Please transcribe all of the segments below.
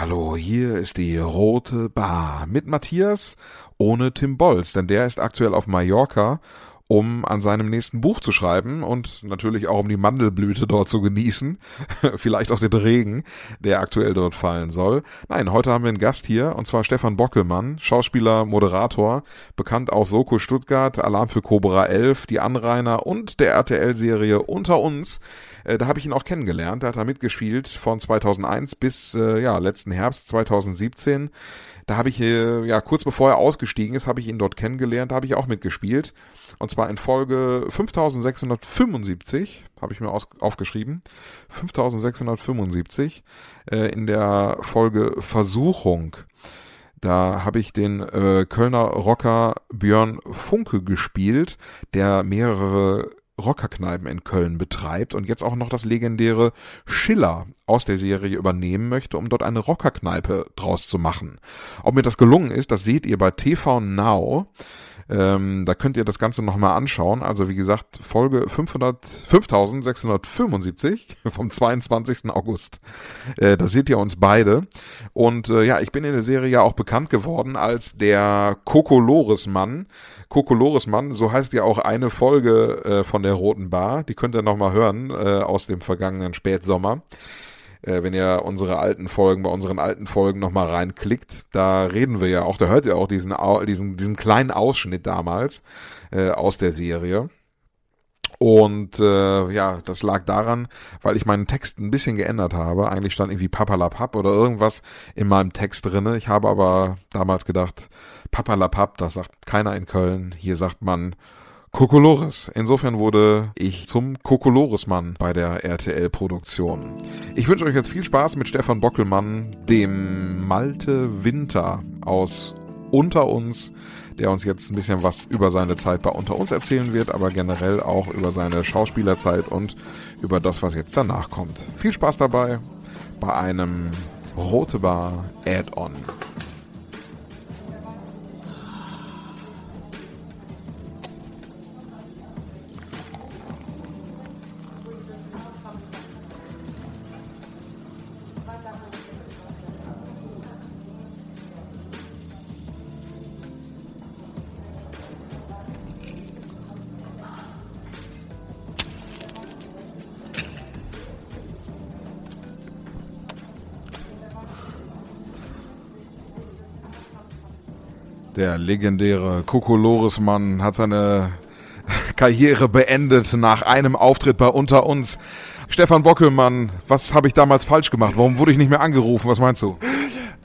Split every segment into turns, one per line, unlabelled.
Hallo, hier ist die Rote Bar mit Matthias ohne Tim Bolz, denn der ist aktuell auf Mallorca um an seinem nächsten Buch zu schreiben und natürlich auch um die Mandelblüte dort zu genießen. Vielleicht auch den Regen, der aktuell dort fallen soll. Nein, heute haben wir einen Gast hier und zwar Stefan Bockelmann, Schauspieler, Moderator, bekannt aus Soko Stuttgart, Alarm für Cobra 11, Die Anrainer und der RTL-Serie Unter uns. Äh, da habe ich ihn auch kennengelernt. Da hat er mitgespielt von 2001 bis äh, ja letzten Herbst 2017. Da habe ich, äh, ja, kurz bevor er ausgestiegen ist, habe ich ihn dort kennengelernt, da habe ich auch mitgespielt. Und zwar in Folge 5675, habe ich mir aus, aufgeschrieben. 5675, äh, in der Folge Versuchung. Da habe ich den äh, Kölner Rocker Björn Funke gespielt, der mehrere Rockerkneipen in Köln betreibt und jetzt auch noch das legendäre Schiller aus der Serie übernehmen möchte, um dort eine Rockerkneipe draus zu machen. Ob mir das gelungen ist, das seht ihr bei TV Now. Ähm, da könnt ihr das Ganze nochmal anschauen. Also wie gesagt, Folge 500, 5675 vom 22. August. Äh, da seht ihr uns beide. Und äh, ja, ich bin in der Serie ja auch bekannt geworden als der Kokolores-Mann. Kokolores-Mann, so heißt ja auch eine Folge äh, von der Roten Bar. Die könnt ihr nochmal hören äh, aus dem vergangenen Spätsommer äh, wenn ihr unsere alten Folgen, bei unseren alten Folgen nochmal reinklickt, da reden wir ja auch, da hört ihr auch diesen, diesen, diesen kleinen Ausschnitt damals äh, aus der Serie. Und äh, ja, das lag daran, weil ich meinen Text ein bisschen geändert habe. Eigentlich stand irgendwie Papalapap oder irgendwas in meinem Text drinne. Ich habe aber damals gedacht, Papalapap, das sagt keiner in Köln. Hier sagt man Kokolores. Insofern wurde ich zum Kokolores-Mann bei der RTL-Produktion. Ich wünsche euch jetzt viel Spaß mit Stefan Bockelmann, dem Malte Winter aus Unter uns, der uns jetzt ein bisschen was über seine Zeit bei Unter uns erzählen wird, aber generell auch über seine Schauspielerzeit und über das, was jetzt danach kommt. Viel Spaß dabei bei einem Rote Bar Add-on. Der legendäre Kokolores-Mann hat seine Karriere beendet nach einem Auftritt bei Unter uns. Stefan Bockelmann, was habe ich damals falsch gemacht? Warum wurde ich nicht mehr angerufen? Was meinst du?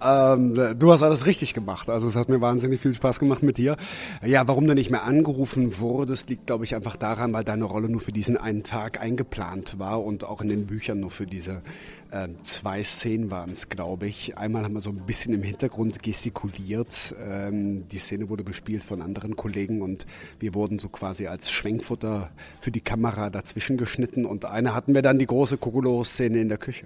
Ähm, du hast alles richtig gemacht. Also es hat mir wahnsinnig viel Spaß gemacht mit dir. Ja, warum du nicht mehr angerufen wurdest, liegt, glaube ich, einfach daran, weil deine Rolle nur für diesen einen Tag eingeplant war und auch in den Büchern nur für diese äh, zwei Szenen waren es, glaube ich. Einmal haben wir so ein bisschen im Hintergrund gestikuliert. Ähm, die Szene wurde bespielt von anderen Kollegen und wir wurden so quasi als Schwenkfutter für die Kamera dazwischen geschnitten. Und eine hatten wir dann die große Kokolores-Szene in der Küche.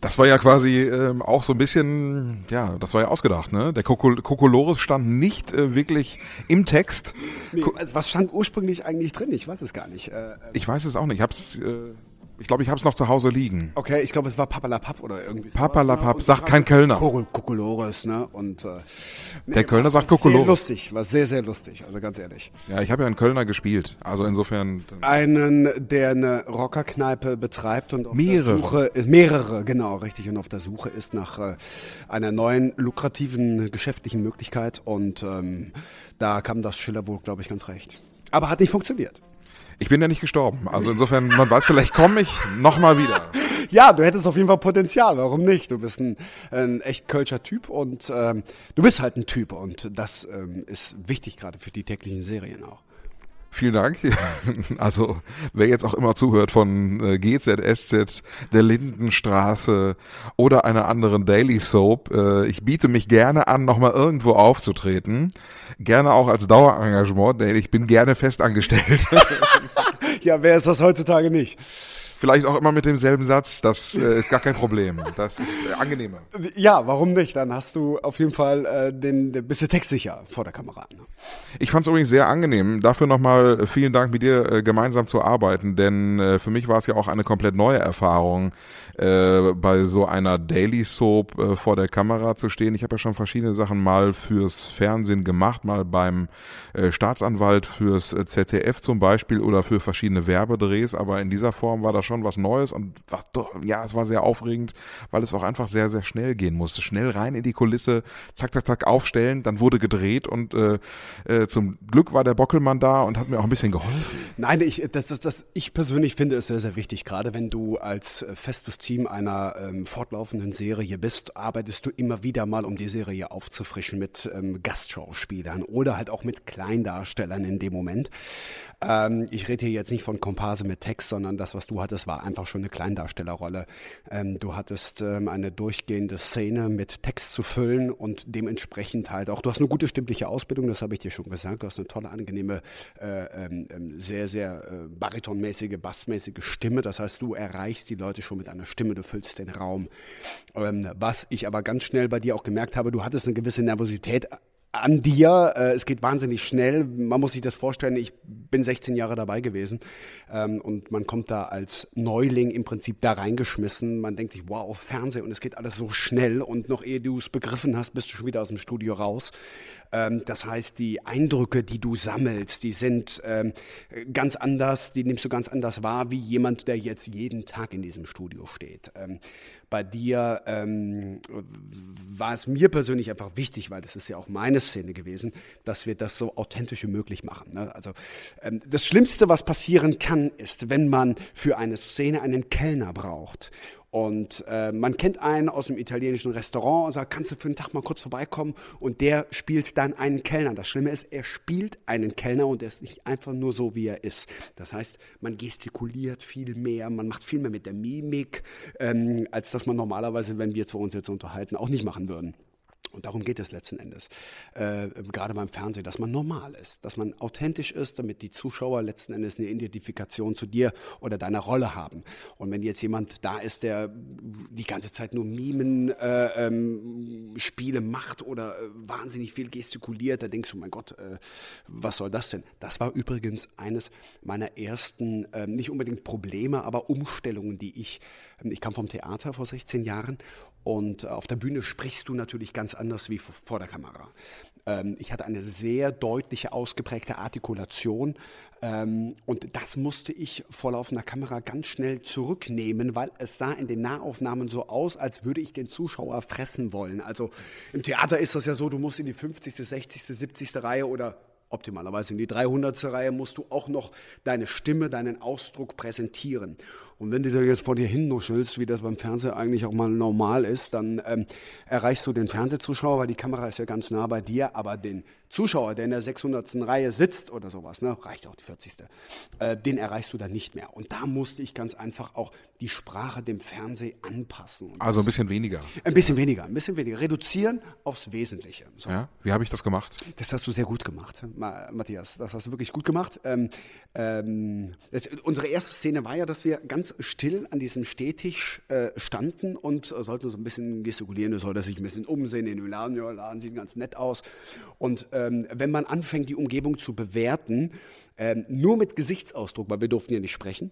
Das war ja quasi ähm, auch so ein bisschen, ja, das war ja ausgedacht, ne? Der Kokolores stand nicht äh, wirklich im Text.
Nee, was stand ursprünglich eigentlich drin? Ich weiß es gar nicht. Äh
ich weiß es auch nicht. Ich hab's. Äh ich glaube, ich habe es noch zu Hause liegen.
Okay, ich glaube, es war Papalapap oder irgendwie.
Papalapap, ne? sagt kein Kölner.
Kokolores, ne? Und äh,
nee, der Kölner sagt Kokolores.
Sehr lustig, war sehr, sehr lustig, also ganz ehrlich.
Ja, ich habe ja einen Kölner gespielt, also insofern.
Einen, der eine Rockerkneipe betreibt und
auf mehrere.
der Suche, mehrere, genau, richtig, und auf der Suche ist nach äh, einer neuen lukrativen geschäftlichen Möglichkeit und ähm, da kam das Schiller wohl, glaube ich, ganz recht. Aber hat nicht funktioniert.
Ich bin ja nicht gestorben. Also insofern, man weiß, vielleicht komme ich nochmal wieder.
Ja, du hättest auf jeden Fall Potenzial. Warum nicht? Du bist ein, ein echt kölscher Typ und ähm, du bist halt ein Typ und das ähm, ist wichtig gerade für die täglichen Serien auch.
Vielen Dank. Also, wer jetzt auch immer zuhört von äh, GZSZ, der Lindenstraße oder einer anderen Daily Soap, äh, ich biete mich gerne an, nochmal irgendwo aufzutreten. Gerne auch als Dauerengagement, denn ich bin gerne festangestellt.
ja, wer ist das heutzutage nicht?
Vielleicht auch immer mit demselben Satz. Das äh, ist gar kein Problem. Das ist äh, angenehmer.
Ja, warum nicht? Dann hast du auf jeden Fall äh, den, den du textsicher vor der Kamera. Ne?
Ich fand es übrigens sehr angenehm. Dafür nochmal vielen Dank mit dir äh, gemeinsam zu arbeiten, denn äh, für mich war es ja auch eine komplett neue Erfahrung, äh, bei so einer Daily Soap äh, vor der Kamera zu stehen. Ich habe ja schon verschiedene Sachen mal fürs Fernsehen gemacht, mal beim äh, Staatsanwalt fürs äh, ZDF zum Beispiel oder für verschiedene Werbedrehs, aber in dieser Form war das schon was Neues und doch, ja, es war sehr aufregend, weil es auch einfach sehr, sehr schnell gehen musste. Schnell rein in die Kulisse, zack, zack, zack, aufstellen, dann wurde gedreht und äh, äh, zum Glück war der Bockelmann da und hat mir auch ein bisschen geholfen.
Nein, ich, das, das, ich persönlich finde es sehr, sehr wichtig, gerade wenn du als äh, festes Team einer ähm, fortlaufenden Serie bist, arbeitest du immer wieder mal, um die Serie aufzufrischen mit ähm, Gastschauspielern oder halt auch mit Kleindarstellern in dem Moment. Ähm, ich rede hier jetzt nicht von Komparse mit Text, sondern das, was du hattest, war einfach schon eine Kleindarstellerrolle. Ähm, du hattest ähm, eine durchgehende Szene mit Text zu füllen und dementsprechend halt auch, du hast eine gute stimmliche Ausbildung, das habe ich dir schon gesagt, du hast eine tolle, angenehme, äh, ähm, ähm, sehr, sehr äh, baritonmäßige, bassmäßige Stimme. Das heißt, du erreichst die Leute schon mit einer Stimme, du füllst den Raum. Ähm, was ich aber ganz schnell bei dir auch gemerkt habe, du hattest eine gewisse Nervosität an dir. Äh, es geht wahnsinnig schnell. Man muss sich das vorstellen, ich bin 16 Jahre dabei gewesen ähm, und man kommt da als Neuling im Prinzip da reingeschmissen. Man denkt sich, wow, Fernsehen und es geht alles so schnell und noch ehe du es begriffen hast, bist du schon wieder aus dem Studio raus. Ähm, das heißt, die Eindrücke, die du sammelst, die sind ähm, ganz anders, die nimmst du ganz anders wahr, wie jemand, der jetzt jeden Tag in diesem Studio steht. Ähm, bei dir war es mir persönlich einfach wichtig, weil das ist ja auch meine Szene gewesen, dass wir das so authentisch wie möglich machen. Ne? Also das Schlimmste, was passieren kann, ist, wenn man für eine Szene einen Kellner braucht und äh, man kennt einen aus dem italienischen Restaurant und sagt, kannst du für einen Tag mal kurz vorbeikommen? Und der spielt dann einen Kellner. Das Schlimme ist, er spielt einen Kellner und er ist nicht einfach nur so, wie er ist. Das heißt, man gestikuliert viel mehr, man macht viel mehr mit der Mimik, ähm, als dass man normalerweise, wenn wir zwei uns jetzt unterhalten, auch nicht machen würden. Und darum geht es letzten Endes, äh, gerade beim Fernsehen, dass man normal ist, dass man authentisch ist, damit die Zuschauer letzten Endes eine Identifikation zu dir oder deiner Rolle haben. Und wenn jetzt jemand da ist, der die ganze Zeit nur Mimen, äh, ähm, Spiele macht oder äh, wahnsinnig viel gestikuliert, da denkst du, mein Gott, äh, was soll das denn? Das war übrigens eines meiner ersten, ähm, nicht unbedingt Probleme, aber Umstellungen, die ich, ich kam vom Theater vor 16 Jahren und auf der Bühne sprichst du natürlich ganz anders wie vor der Kamera. Ähm, ich hatte eine sehr deutliche, ausgeprägte Artikulation ähm, und das musste ich vor laufender Kamera ganz schnell zurücknehmen, weil es sah in den Nahaufnahmen so aus, als würde ich den Zuschauer fressen wollen. Also im Theater ist das ja so, du musst in die 50., 60., 70. Reihe oder optimalerweise in die 300. Reihe musst du auch noch deine Stimme, deinen Ausdruck präsentieren. Und wenn du da jetzt vor dir hinnuschelst, wie das beim Fernseher eigentlich auch mal normal ist, dann ähm, erreichst du den Fernsehzuschauer, weil die Kamera ist ja ganz nah bei dir, aber den Zuschauer, der in der 600. Reihe sitzt oder sowas, ne, reicht auch die 40. Äh, den erreichst du dann nicht mehr. Und da musste ich ganz einfach auch die Sprache dem Fernsehen anpassen. Und
also ein bisschen weniger.
Ein bisschen weniger, ein bisschen weniger. Reduzieren aufs Wesentliche.
So. Ja, wie habe ich das gemacht?
Das hast du sehr gut gemacht, Matthias. Das hast du wirklich gut gemacht. Ähm, ähm, das, unsere erste Szene war ja, dass wir ganz still an diesem Stehtisch äh, standen und äh, sollten so ein bisschen gestikulieren. Du solltest sich ein bisschen umsehen in dem Laden. Ja, Laden sieht ganz nett aus. Und äh, ähm, wenn man anfängt, die Umgebung zu bewerten, ähm, nur mit Gesichtsausdruck, weil wir durften ja nicht sprechen.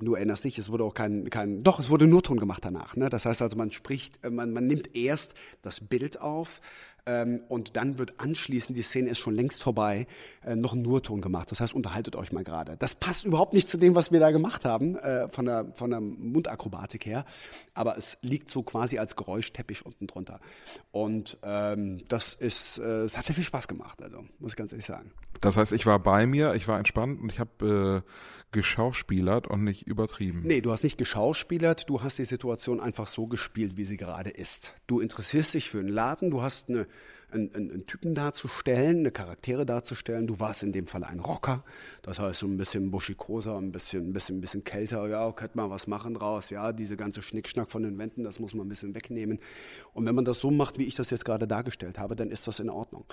Du erinnerst dich, es wurde auch kein, kein doch, es wurde nur Ton gemacht danach. Ne? Das heißt also, man spricht, äh, man, man nimmt erst das Bild auf, ähm, und dann wird anschließend, die Szene ist schon längst vorbei, äh, noch ein Nurton gemacht. Das heißt, unterhaltet euch mal gerade. Das passt überhaupt nicht zu dem, was wir da gemacht haben, äh, von, der, von der Mundakrobatik her. Aber es liegt so quasi als Geräuschteppich unten drunter. Und ähm, das ist, äh, es hat sehr viel Spaß gemacht, also muss ich ganz ehrlich sagen.
Das heißt, ich war bei mir, ich war entspannt und ich habe äh, geschauspielert und nicht übertrieben.
Nee, du hast nicht geschauspielert, du hast die Situation einfach so gespielt, wie sie gerade ist. Du interessierst dich für einen Laden, du hast eine, einen, einen, Typen darzustellen, eine Charaktere darzustellen. Du warst in dem Fall ein Rocker, das heißt so ein bisschen buschikoser, ein bisschen, ein bisschen, ein bisschen kälter. Ja, könnte man was machen draus. Ja, diese ganze Schnickschnack von den Wänden, das muss man ein bisschen wegnehmen. Und wenn man das so macht, wie ich das jetzt gerade dargestellt habe, dann ist das in Ordnung.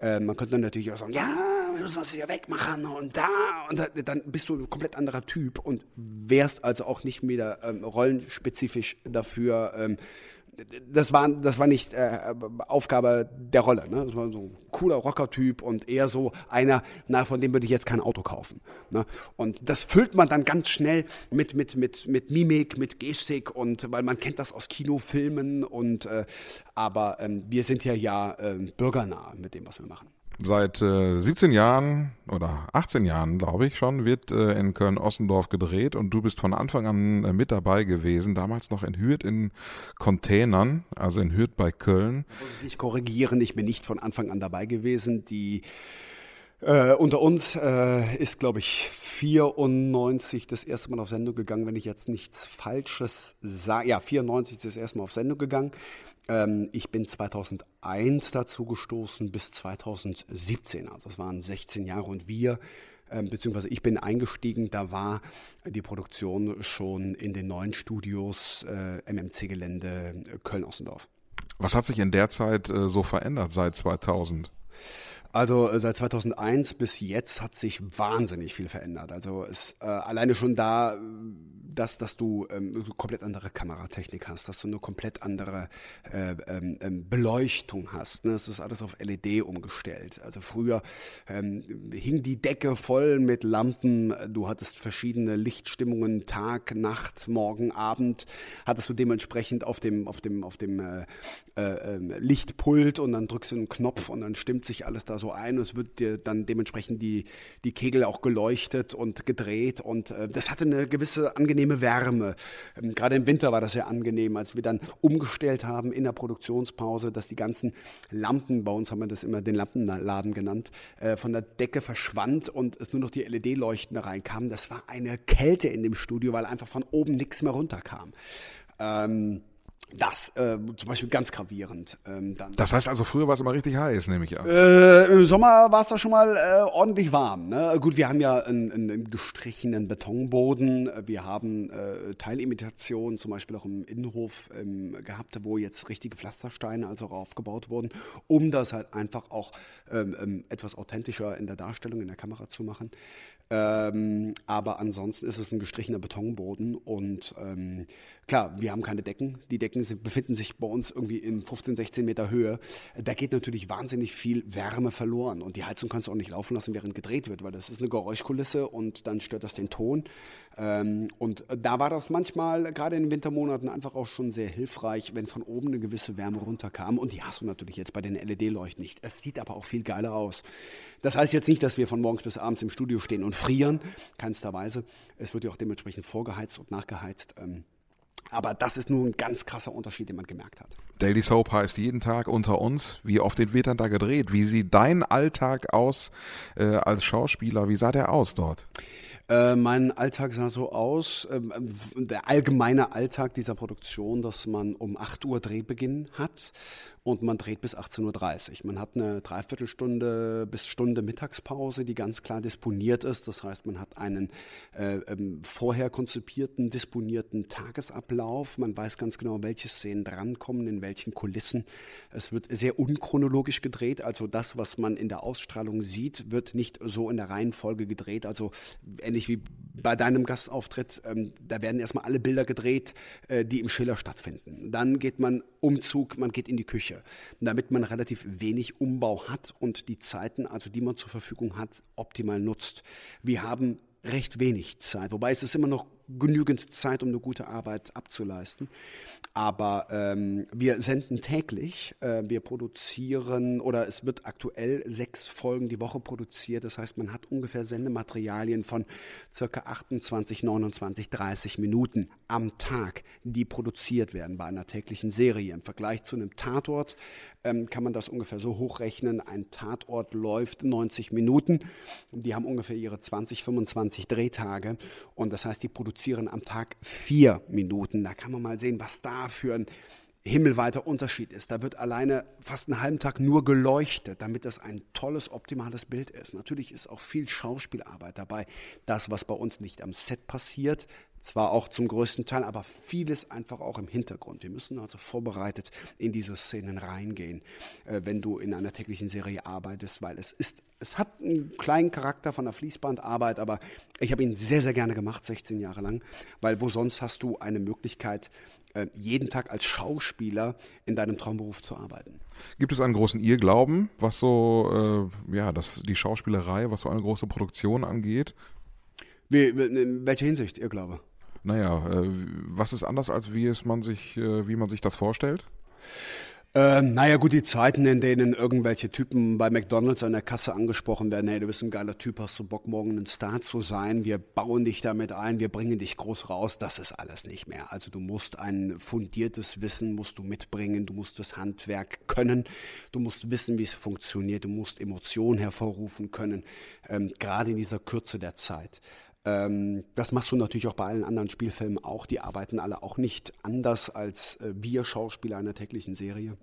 Äh, man könnte dann natürlich auch sagen, ja, wir müssen das hier wegmachen und da. Und da, dann bist du ein komplett anderer Typ und wärst also auch nicht mehr ähm, rollenspezifisch dafür. Ähm, das war, das war nicht äh, Aufgabe der Rolle. Ne? Das war so ein cooler Rocker-Typ und eher so einer, na, von dem würde ich jetzt kein Auto kaufen. Ne? Und das füllt man dann ganz schnell mit, mit, mit, mit Mimik, mit Gestik und weil man kennt das aus Kinofilmen und äh, aber ähm, wir sind ja ja äh, bürgernah mit dem, was wir machen.
Seit äh, 17 Jahren oder 18 Jahren, glaube ich schon, wird äh, in Köln-Ossendorf gedreht und du bist von Anfang an äh, mit dabei gewesen, damals noch in Hürth in Containern, also in Hürth bei Köln.
Muss ich korrigieren, ich bin nicht von Anfang an dabei gewesen. Die äh, unter uns äh, ist, glaube ich, 94 das erste Mal auf Sendung gegangen, wenn ich jetzt nichts Falsches sage. Ja, 94 ist das erste Mal auf Sendung gegangen. Ähm, ich bin 2001 dazu gestoßen bis 2017, also das waren 16 Jahre und wir, ähm, beziehungsweise ich bin eingestiegen, da war die Produktion schon in den neuen Studios äh, MMC-Gelände äh, Köln-Ossendorf.
Was hat sich in der Zeit äh, so verändert seit 2000?
Also äh, seit 2001 bis jetzt hat sich wahnsinnig viel verändert. Also es äh, alleine schon da dass, dass du ähm, komplett andere Kameratechnik hast, dass du eine komplett andere äh, ähm, ähm Beleuchtung hast. Ne? Es ist alles auf LED umgestellt. Also früher ähm, hing die Decke voll mit Lampen. Du hattest verschiedene Lichtstimmungen, Tag, Nacht, Morgen, Abend. Hattest du dementsprechend auf dem, auf dem, auf dem äh, äh, ähm, Lichtpult und dann drückst du einen Knopf und dann stimmt sich alles da so ein und es wird dir dann dementsprechend die, die Kegel auch geleuchtet und gedreht und äh, das hatte eine gewisse angenehme Wärme. Ähm, gerade im Winter war das sehr angenehm, als wir dann umgestellt haben in der Produktionspause, dass die ganzen Lampen, bei uns haben wir das immer den Lampenladen genannt, äh, von der Decke verschwand und es nur noch die LED-Leuchten reinkamen. Das war eine Kälte in dem Studio, weil einfach von oben nichts mehr runterkam. Ähm, das äh, zum Beispiel ganz gravierend.
Ähm, dann. Das heißt also, früher war es immer richtig heiß, nehme ich an.
Äh, Im Sommer war es da schon mal äh, ordentlich warm. Ne? Gut, wir haben ja einen, einen gestrichenen Betonboden. Wir haben äh, Teilimitationen, zum Beispiel auch im Innenhof ähm, gehabt, wo jetzt richtige Pflastersteine also aufgebaut wurden, um das halt einfach auch ähm, ähm, etwas authentischer in der Darstellung, in der Kamera zu machen. Ähm, aber ansonsten ist es ein gestrichener Betonboden und ähm, klar, wir haben keine Decken. Die Decken sind, befinden sich bei uns irgendwie in 15, 16 Meter Höhe. Da geht natürlich wahnsinnig viel Wärme verloren und die Heizung kannst du auch nicht laufen lassen, während gedreht wird, weil das ist eine Geräuschkulisse und dann stört das den Ton. Ähm, und da war das manchmal, gerade in den Wintermonaten, einfach auch schon sehr hilfreich, wenn von oben eine gewisse Wärme runterkam. Und die hast du natürlich jetzt bei den LED-Leuchten nicht. Es sieht aber auch viel geiler aus. Das heißt jetzt nicht, dass wir von morgens bis abends im Studio stehen und frieren, keinster Weise. Es wird ja auch dementsprechend vorgeheizt und nachgeheizt. Aber das ist nur ein ganz krasser Unterschied, den man gemerkt hat.
Daily Soap heißt jeden Tag unter uns. Wie oft wird dann da gedreht? Wie sieht dein Alltag aus äh, als Schauspieler? Wie sah der aus dort?
Äh, mein Alltag sah so aus, äh, der allgemeine Alltag dieser Produktion, dass man um 8 Uhr Drehbeginn hat und man dreht bis 18.30 Uhr. Man hat eine Dreiviertelstunde bis Stunde Mittagspause, die ganz klar disponiert ist. Das heißt, man hat einen äh, ähm, vorher konzipierten, disponierten Tagesablauf. Man weiß ganz genau, welche Szenen drankommen, in welchen Kulissen. Es wird sehr unchronologisch gedreht. Also das, was man in der Ausstrahlung sieht, wird nicht so in der Reihenfolge gedreht. Also ähnlich wie bei deinem Gastauftritt, ähm, da werden erstmal alle Bilder gedreht, äh, die im Schiller stattfinden. Dann geht man Umzug, man geht in die Küche, damit man relativ wenig Umbau hat und die Zeiten, also die man zur Verfügung hat, optimal nutzt. Wir haben recht wenig Zeit, wobei es ist immer noch genügend Zeit, um eine gute Arbeit abzuleisten. Aber ähm, wir senden täglich, äh, wir produzieren oder es wird aktuell sechs Folgen die Woche produziert. Das heißt, man hat ungefähr Sendematerialien von circa 28, 29, 30 Minuten am Tag, die produziert werden bei einer täglichen Serie. Im Vergleich zu einem Tatort ähm, kann man das ungefähr so hochrechnen. Ein Tatort läuft 90 Minuten. Die haben ungefähr ihre 20, 25 Drehtage. Und das heißt, die produzieren am Tag vier Minuten. Da kann man mal sehen, was da für ein himmelweiter Unterschied ist. Da wird alleine fast einen halben Tag nur geleuchtet, damit das ein tolles, optimales Bild ist. Natürlich ist auch viel Schauspielarbeit dabei. Das, was bei uns nicht am Set passiert, zwar auch zum größten Teil, aber vieles einfach auch im Hintergrund. Wir müssen also vorbereitet in diese Szenen reingehen, äh, wenn du in einer täglichen Serie arbeitest, weil es ist, es hat einen kleinen Charakter von der Fließbandarbeit, aber ich habe ihn sehr, sehr gerne gemacht, 16 Jahre lang, weil wo sonst hast du eine Möglichkeit, äh, jeden Tag als Schauspieler in deinem Traumberuf zu arbeiten.
Gibt es einen großen Irrglauben, was so, äh, ja, das, die Schauspielerei, was so eine große Produktion angeht?
Wie, in welcher Hinsicht, Irrglaube?
Naja, äh, was ist anders, als wie es man sich, äh, wie man sich das vorstellt?
Ähm, naja, gut, die Zeiten, in denen irgendwelche Typen bei McDonalds an der Kasse angesprochen werden, hey, du bist ein geiler Typ, hast du Bock, morgen ein Star zu sein, wir bauen dich damit ein, wir bringen dich groß raus, das ist alles nicht mehr. Also du musst ein fundiertes Wissen, musst du mitbringen, du musst das Handwerk können, du musst wissen, wie es funktioniert, du musst Emotionen hervorrufen können, ähm, gerade in dieser Kürze der Zeit. Ähm, das machst du natürlich auch bei allen anderen Spielfilmen auch. Die arbeiten alle auch nicht anders als äh, wir Schauspieler einer täglichen Serie.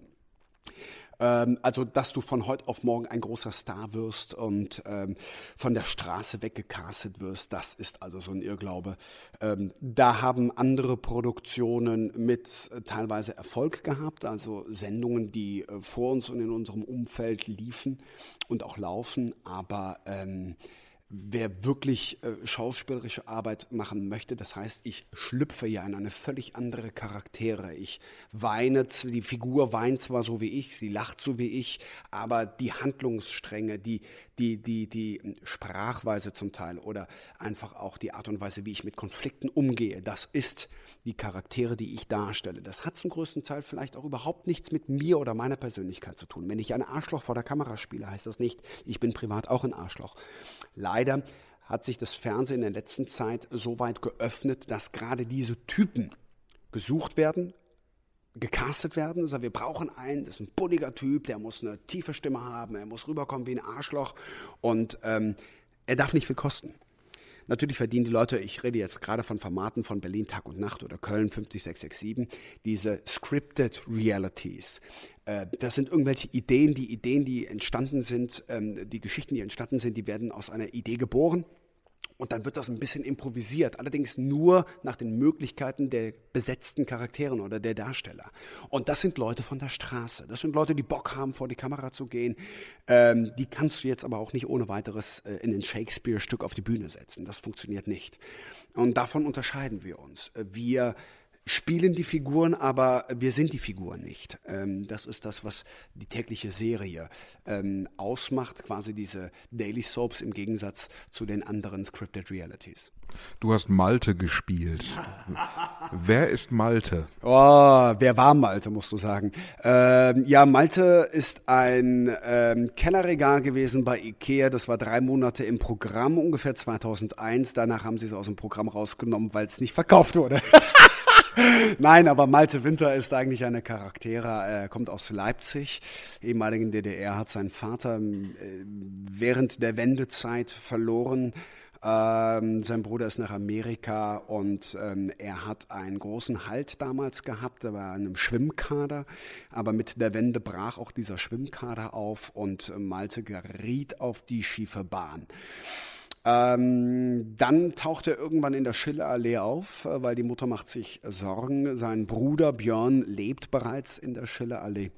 Ähm, also, dass du von heute auf morgen ein großer Star wirst und ähm, von der Straße weggecastet wirst, das ist also so ein Irrglaube. Ähm, da haben andere Produktionen mit äh, teilweise Erfolg gehabt, also Sendungen, die äh, vor uns und in unserem Umfeld liefen und auch laufen, aber ähm, wer wirklich äh, schauspielerische Arbeit machen möchte, das heißt, ich schlüpfe ja in eine völlig andere Charaktere. Ich weine, die Figur weint zwar so wie ich, sie lacht so wie ich, aber die Handlungsstränge, die, die, die, die Sprachweise zum Teil oder einfach auch die Art und Weise, wie ich mit Konflikten umgehe, das ist die Charaktere, die ich darstelle. Das hat zum größten Teil vielleicht auch überhaupt nichts mit mir oder meiner Persönlichkeit zu tun. Wenn ich ein Arschloch vor der Kamera spiele, heißt das nicht, ich bin privat auch ein Arschloch. Leider hat sich das Fernsehen in der letzten Zeit so weit geöffnet, dass gerade diese Typen gesucht werden, gecastet werden. Also wir brauchen einen, das ist ein bulliger Typ, der muss eine tiefe Stimme haben, er muss rüberkommen wie ein Arschloch und ähm, er darf nicht viel kosten. Natürlich verdienen die Leute, ich rede jetzt gerade von Formaten von Berlin Tag und Nacht oder Köln 50667, diese scripted Realities. Äh, das sind irgendwelche Ideen, die Ideen, die entstanden sind, ähm, die Geschichten, die entstanden sind, die werden aus einer Idee geboren und dann wird das ein bisschen improvisiert, allerdings nur nach den Möglichkeiten der besetzten Charakteren oder der Darsteller. Und das sind Leute von der Straße. Das sind Leute, die Bock haben, vor die Kamera zu gehen. Ähm, die kannst du jetzt aber auch nicht ohne weiteres äh, in ein Shakespeare-Stück auf die Bühne setzen. Das funktioniert nicht. Und davon unterscheiden wir uns. Wir spielen die Figuren, aber wir sind die Figuren nicht. Ähm, das ist das, was die tägliche Serie ähm, ausmacht, quasi diese Daily Soaps im Gegensatz zu den anderen Scripted Realities.
Du hast Malte gespielt. wer ist Malte?
Oh, wer war Malte, musst du sagen. Ähm, ja, Malte ist ein ähm, Kellerregal gewesen bei Ikea. Das war drei Monate im Programm, ungefähr 2001. Danach haben sie es aus dem Programm rausgenommen, weil es nicht verkauft wurde. Nein, aber Malte Winter ist eigentlich eine Charaktere. Er kommt aus Leipzig, ehemaligen DDR, hat seinen Vater äh, während der Wendezeit verloren. Ähm, sein Bruder ist nach Amerika und ähm, er hat einen großen Halt damals gehabt. Er war in einem Schwimmkader, aber mit der Wende brach auch dieser Schwimmkader auf und Malte geriet auf die schiefe Bahn. Ähm, dann taucht er irgendwann in der Schillerallee auf, äh, weil die Mutter macht sich Sorgen. Sein Bruder Björn lebt bereits in der Schillerallee.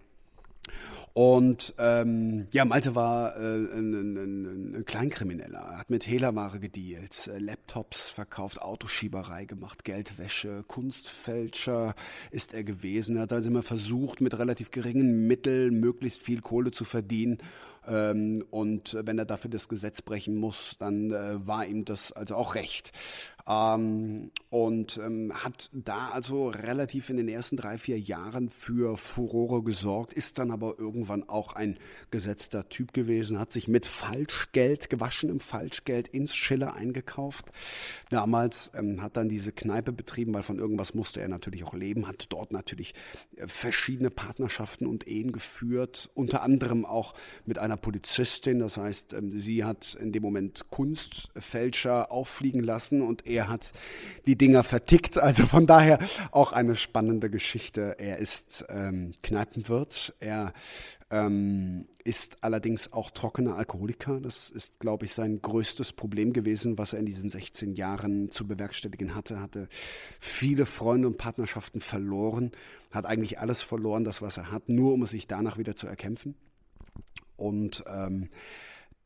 Und ähm, ja, Malte war äh, ein, ein, ein, Kleinkrimineller, hat mit Hehlerware gedealt, äh, Laptops verkauft, Autoschieberei gemacht, Geldwäsche, Kunstfälscher ist er gewesen. Er hat also immer versucht, mit relativ geringen Mitteln möglichst viel Kohle zu verdienen und wenn er dafür das Gesetz brechen muss, dann äh, war ihm das also auch recht. Ähm, und ähm, hat da also relativ in den ersten drei, vier Jahren für Furore gesorgt, ist dann aber irgendwann auch ein gesetzter Typ gewesen, hat sich mit Falschgeld, gewaschenem Falschgeld ins Schiller eingekauft. Damals ähm, hat dann diese Kneipe betrieben, weil von irgendwas musste er natürlich auch leben, hat dort natürlich äh, verschiedene Partnerschaften und Ehen geführt, unter anderem auch mit einer Polizistin. Das heißt, ähm, sie hat in dem Moment Kunstfälscher auffliegen lassen und er hat die Dinger vertickt. Also von daher auch eine spannende Geschichte. Er ist ähm, Kneipenwirt. Er ähm, ist allerdings auch trockener Alkoholiker. Das ist, glaube ich, sein größtes Problem gewesen, was er in diesen 16 Jahren zu bewerkstelligen hatte. Hatte viele Freunde und Partnerschaften verloren, hat eigentlich alles verloren, das, was er hat, nur um es sich danach wieder zu erkämpfen. Und ähm,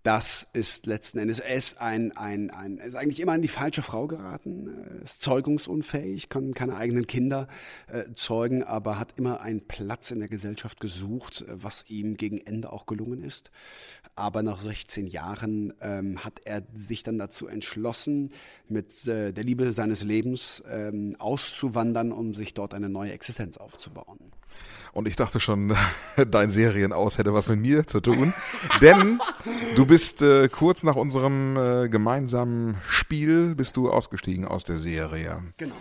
das ist letzten Endes, er ist ein, ein, ein, ist eigentlich immer an die falsche Frau geraten, er ist zeugungsunfähig, kann keine eigenen Kinder äh, zeugen, aber hat immer einen Platz in der Gesellschaft gesucht, äh, was ihm gegen Ende auch gelungen ist. Aber nach 16 Jahren ähm, hat er sich dann dazu entschlossen, mit äh, der Liebe seines Lebens ähm, auszuwandern, um sich dort eine neue Existenz aufzubauen.
Und ich dachte schon, dein Serienaus hätte was mit mir zu tun. Denn du bist äh, kurz nach unserem äh, gemeinsamen Spiel bist du ausgestiegen aus der Serie.
Genau.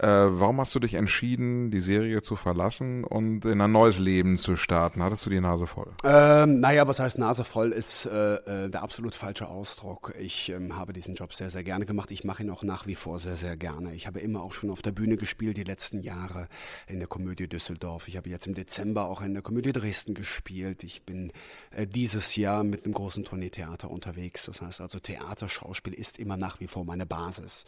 Äh, warum hast du dich entschieden, die Serie zu verlassen und in ein neues Leben zu starten? Hattest du die Nase voll?
Ähm, naja, was heißt Nase voll, ist äh, äh, der absolut falsche Ausdruck. Ich ähm, habe diesen Job sehr, sehr gerne gemacht. Ich mache ihn auch nach wie vor sehr, sehr gerne. Ich habe immer auch schon auf der Bühne gespielt, die letzten Jahre in der Komödie Düsseldorf. Ich habe jetzt im Dezember auch in der Komödie Dresden gespielt. Ich bin äh, dieses Jahr mit einem großen Tourneetheater unterwegs. Das heißt also, Theaterschauspiel ist immer nach wie vor meine Basis.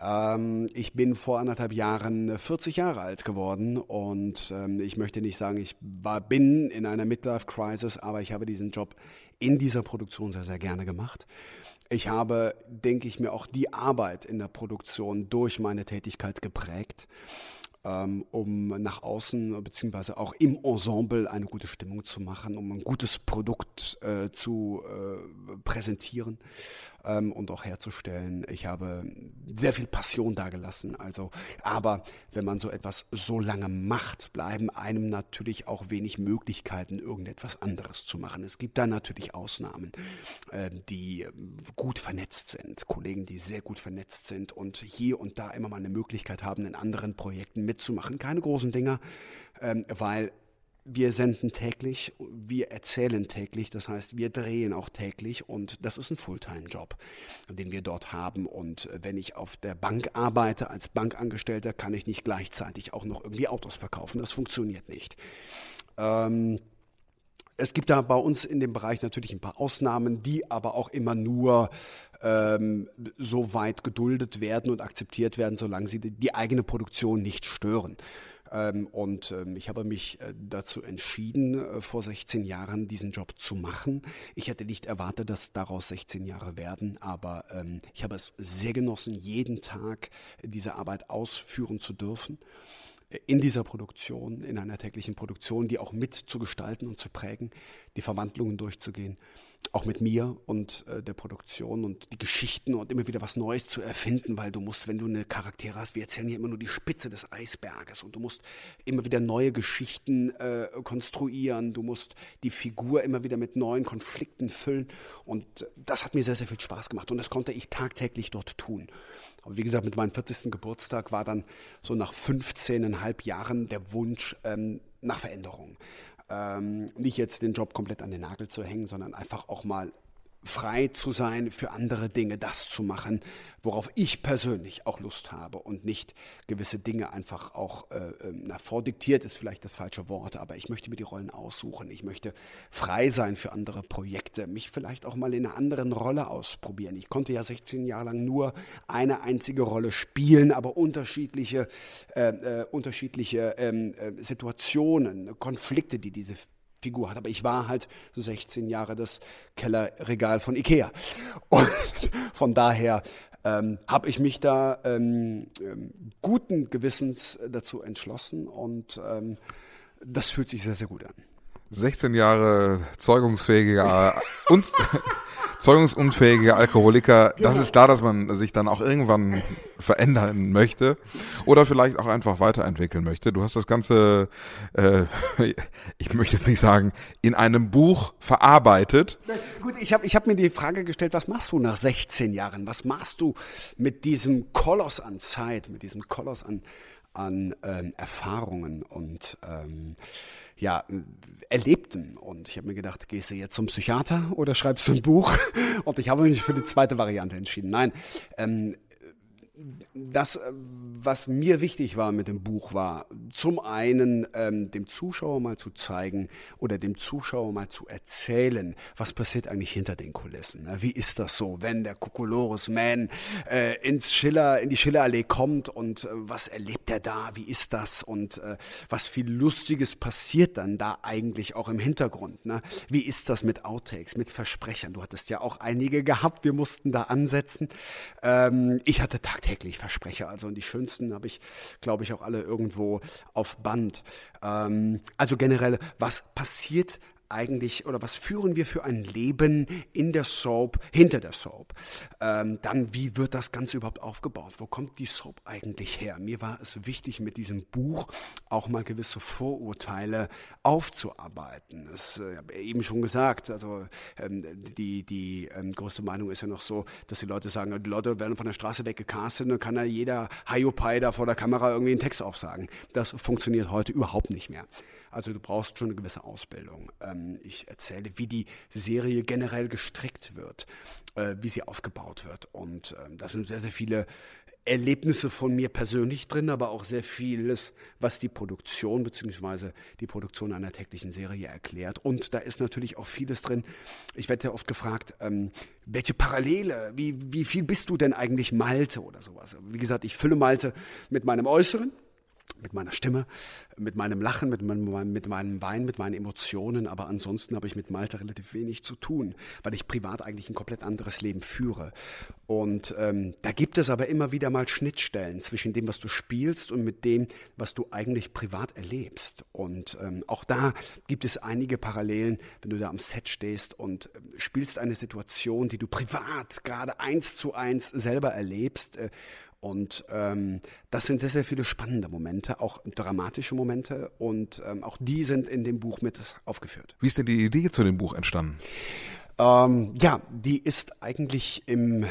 Ähm, ich bin vor anderthalb Jahren 40 Jahre alt geworden und ähm, ich möchte nicht sagen, ich war, bin in einer Midlife-Crisis, aber ich habe diesen Job in dieser Produktion sehr, sehr gerne gemacht. Ich habe, denke ich mir, auch die Arbeit in der Produktion durch meine Tätigkeit geprägt ähm, um nach außen beziehungsweise auch im Ensemble eine gute Stimmung zu machen, um ein gutes Produkt äh, zu äh, präsentieren ähm, und auch herzustellen. Ich habe sehr viel Passion dagelassen. Also, aber wenn man so etwas so lange macht, bleiben einem natürlich auch wenig Möglichkeiten, irgendetwas anderes zu machen. Es gibt da natürlich Ausnahmen, äh, die gut vernetzt sind, Kollegen, die sehr gut vernetzt sind und hier und da immer mal eine Möglichkeit haben, in anderen Projekten mitzumachen. Keine großen Dinger, ähm, weil wir senden täglich, wir erzählen täglich, das heißt, wir drehen auch täglich und das ist ein Fulltime-Job, den wir dort haben. Und wenn ich auf der Bank arbeite als Bankangestellter, kann ich nicht gleichzeitig auch noch irgendwie Autos verkaufen. Das funktioniert nicht. Ähm, es gibt da bei uns in dem Bereich natürlich ein paar Ausnahmen, die aber auch immer nur ähm, so weit geduldet werden und akzeptiert werden, solange sie die, die eigene Produktion nicht stören. Ähm, und ähm, ich habe mich äh, dazu entschieden, äh, vor 16 Jahren diesen Job zu machen. Ich hätte nicht erwartet, dass daraus 16 Jahre werden, aber ähm, ich habe es sehr genossen, jeden Tag diese Arbeit ausführen zu dürfen äh, in dieser Produktion, in einer täglichen Produktion, die auch mit zu gestalten und zu prägen, die Verwandlungen durchzugehen auch mit mir und äh, der Produktion und die Geschichten und immer wieder was Neues zu erfinden, weil du musst, wenn du eine Charaktere hast, wir erzählen hier immer nur die Spitze des Eisberges und du musst immer wieder neue Geschichten äh, konstruieren, du musst die Figur immer wieder mit neuen Konflikten füllen und das hat mir sehr, sehr viel Spaß gemacht und das konnte ich tagtäglich dort tun. Aber wie gesagt, mit meinem 40. Geburtstag war dann so nach 15,5 Jahren der Wunsch ähm, nach Veränderung ähm, nicht jetzt den Job komplett an den Nagel zu hängen, sondern einfach auch mal frei zu sein für andere Dinge, das zu machen, worauf ich persönlich auch Lust habe und nicht gewisse Dinge einfach auch äh, ähm, na, vordiktiert ist vielleicht das falsche Wort, aber ich möchte mir die Rollen aussuchen. Ich möchte frei sein für andere Projekte, mich vielleicht auch mal in einer anderen Rolle ausprobieren. Ich konnte ja 16 Jahre lang nur eine einzige Rolle spielen, aber unterschiedliche, äh, äh, unterschiedliche ähm, äh, Situationen, Konflikte, die diese Figur hat. Aber ich war halt so 16 Jahre das Kellerregal von Ikea. Und von daher ähm, habe ich mich da ähm, ähm, guten Gewissens dazu entschlossen und ähm, das fühlt sich sehr, sehr gut an.
16 Jahre zeugungsfähiger und zeugungsunfähige Alkoholiker, genau. das ist klar, dass man sich dann auch irgendwann verändern möchte oder vielleicht auch einfach weiterentwickeln möchte. Du hast das Ganze, äh, ich möchte jetzt nicht sagen, in einem Buch verarbeitet.
Gut, ich habe ich hab mir die Frage gestellt, was machst du nach 16 Jahren? Was machst du mit diesem Koloss an Zeit, mit diesem Koloss an, an ähm, Erfahrungen und ähm, ja, Erlebten. Und ich habe mir gedacht, gehst du jetzt zum Psychiater oder schreibst du ein Buch? Und ich habe mich für die zweite Variante entschieden. Nein, ähm, das, äh, was mir wichtig war mit dem Buch, war zum einen ähm, dem Zuschauer mal zu zeigen oder dem Zuschauer mal zu erzählen, was passiert eigentlich hinter den Kulissen. Ne? Wie ist das so, wenn der Kokolores Man äh, ins Schiller, in die Schillerallee kommt und äh, was erlebt er da? Wie ist das? Und äh, was viel Lustiges passiert dann da eigentlich auch im Hintergrund? Ne? Wie ist das mit Outtakes, mit Versprechern? Du hattest ja auch einige gehabt, wir mussten da ansetzen. Ähm, ich hatte tagtäglich täglich Versprecher. Also und die schönsten habe ich, glaube ich, auch alle irgendwo auf Band. Ähm, also generell, was passiert eigentlich oder was führen wir für ein Leben in der Soap, hinter der Soap? Ähm, dann, wie wird das Ganze überhaupt aufgebaut? Wo kommt die Soap eigentlich her? Mir war es wichtig, mit diesem Buch auch mal gewisse Vorurteile aufzuarbeiten. Das äh, habe eben schon gesagt. Also ähm, die, die ähm, größte Meinung ist ja noch so, dass die Leute sagen, die Leute werden von der Straße weggecastet und dann kann ja jeder Haiopai da vor der Kamera irgendwie einen Text aufsagen. Das funktioniert heute überhaupt nicht mehr. Also du brauchst schon eine gewisse Ausbildung. Ähm, ich erzähle, wie die Serie generell gestrickt wird, äh, wie sie aufgebaut wird. Und ähm, da sind sehr, sehr viele Erlebnisse von mir persönlich drin, aber auch sehr vieles, was die Produktion bzw. die Produktion einer täglichen Serie erklärt. Und da ist natürlich auch vieles drin. Ich werde ja oft gefragt, ähm, welche Parallele, wie, wie viel bist du denn eigentlich Malte oder sowas? Wie gesagt, ich fülle Malte mit meinem Äußeren mit meiner Stimme, mit meinem Lachen, mit meinem, mit meinem Wein, mit meinen Emotionen. Aber ansonsten habe ich mit Malta relativ wenig zu tun, weil ich privat eigentlich ein komplett anderes Leben führe. Und ähm, da gibt es aber immer wieder mal Schnittstellen zwischen dem, was du spielst und mit dem, was du eigentlich privat erlebst. Und ähm, auch da gibt es einige Parallelen, wenn du da am Set stehst und äh, spielst eine Situation, die du privat gerade eins zu eins selber erlebst. Äh, und ähm, das sind sehr, sehr viele spannende Momente, auch dramatische Momente. Und ähm, auch die sind in dem Buch mit aufgeführt.
Wie ist denn die Idee zu dem Buch entstanden?
Ähm, ja, die ist eigentlich im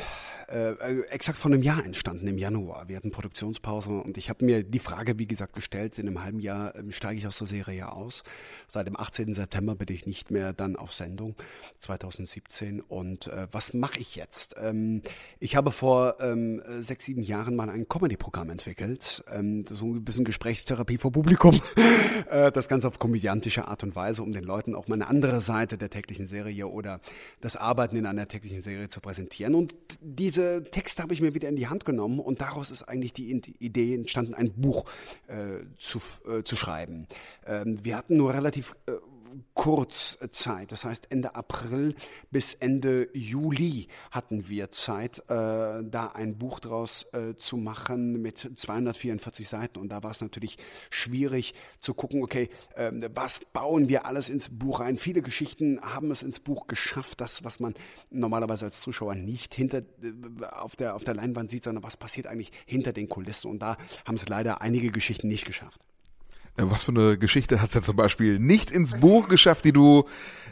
äh, äh, exakt vor einem Jahr entstanden, im Januar. Wir hatten Produktionspause und ich habe mir die Frage, wie gesagt, gestellt, in einem halben Jahr ähm, steige ich aus der Serie aus. Seit dem 18. September bin ich nicht mehr dann auf Sendung, 2017. Und äh, was mache ich jetzt? Ähm, ich habe vor ähm, sechs, sieben Jahren mal ein Comedy-Programm entwickelt, ähm, so ein bisschen Gesprächstherapie vor Publikum. äh, das Ganze auf komödiantische Art und Weise, um den Leuten auch mal eine andere Seite der täglichen Serie oder das Arbeiten in einer täglichen Serie zu präsentieren. Und diese diese Texte habe ich mir wieder in die Hand genommen und daraus ist eigentlich die Idee entstanden, ein Buch äh, zu, äh, zu schreiben. Ähm, wir hatten nur relativ äh, kurz Zeit. Das heißt, Ende April bis Ende Juli hatten wir Zeit, äh, da ein Buch draus äh, zu machen mit 244 Seiten. Und da war es natürlich schwierig zu gucken, okay, äh, was bauen wir alles ins Buch rein? Viele Geschichten haben es ins Buch geschafft, das, was man normalerweise als Zuschauer nicht hinter, äh, auf, der, auf der Leinwand sieht, sondern was passiert eigentlich hinter den Kulissen. Und da haben es leider einige Geschichten nicht geschafft.
Äh, was für eine Geschichte hat es ja zum Beispiel nicht ins Buch geschafft, die du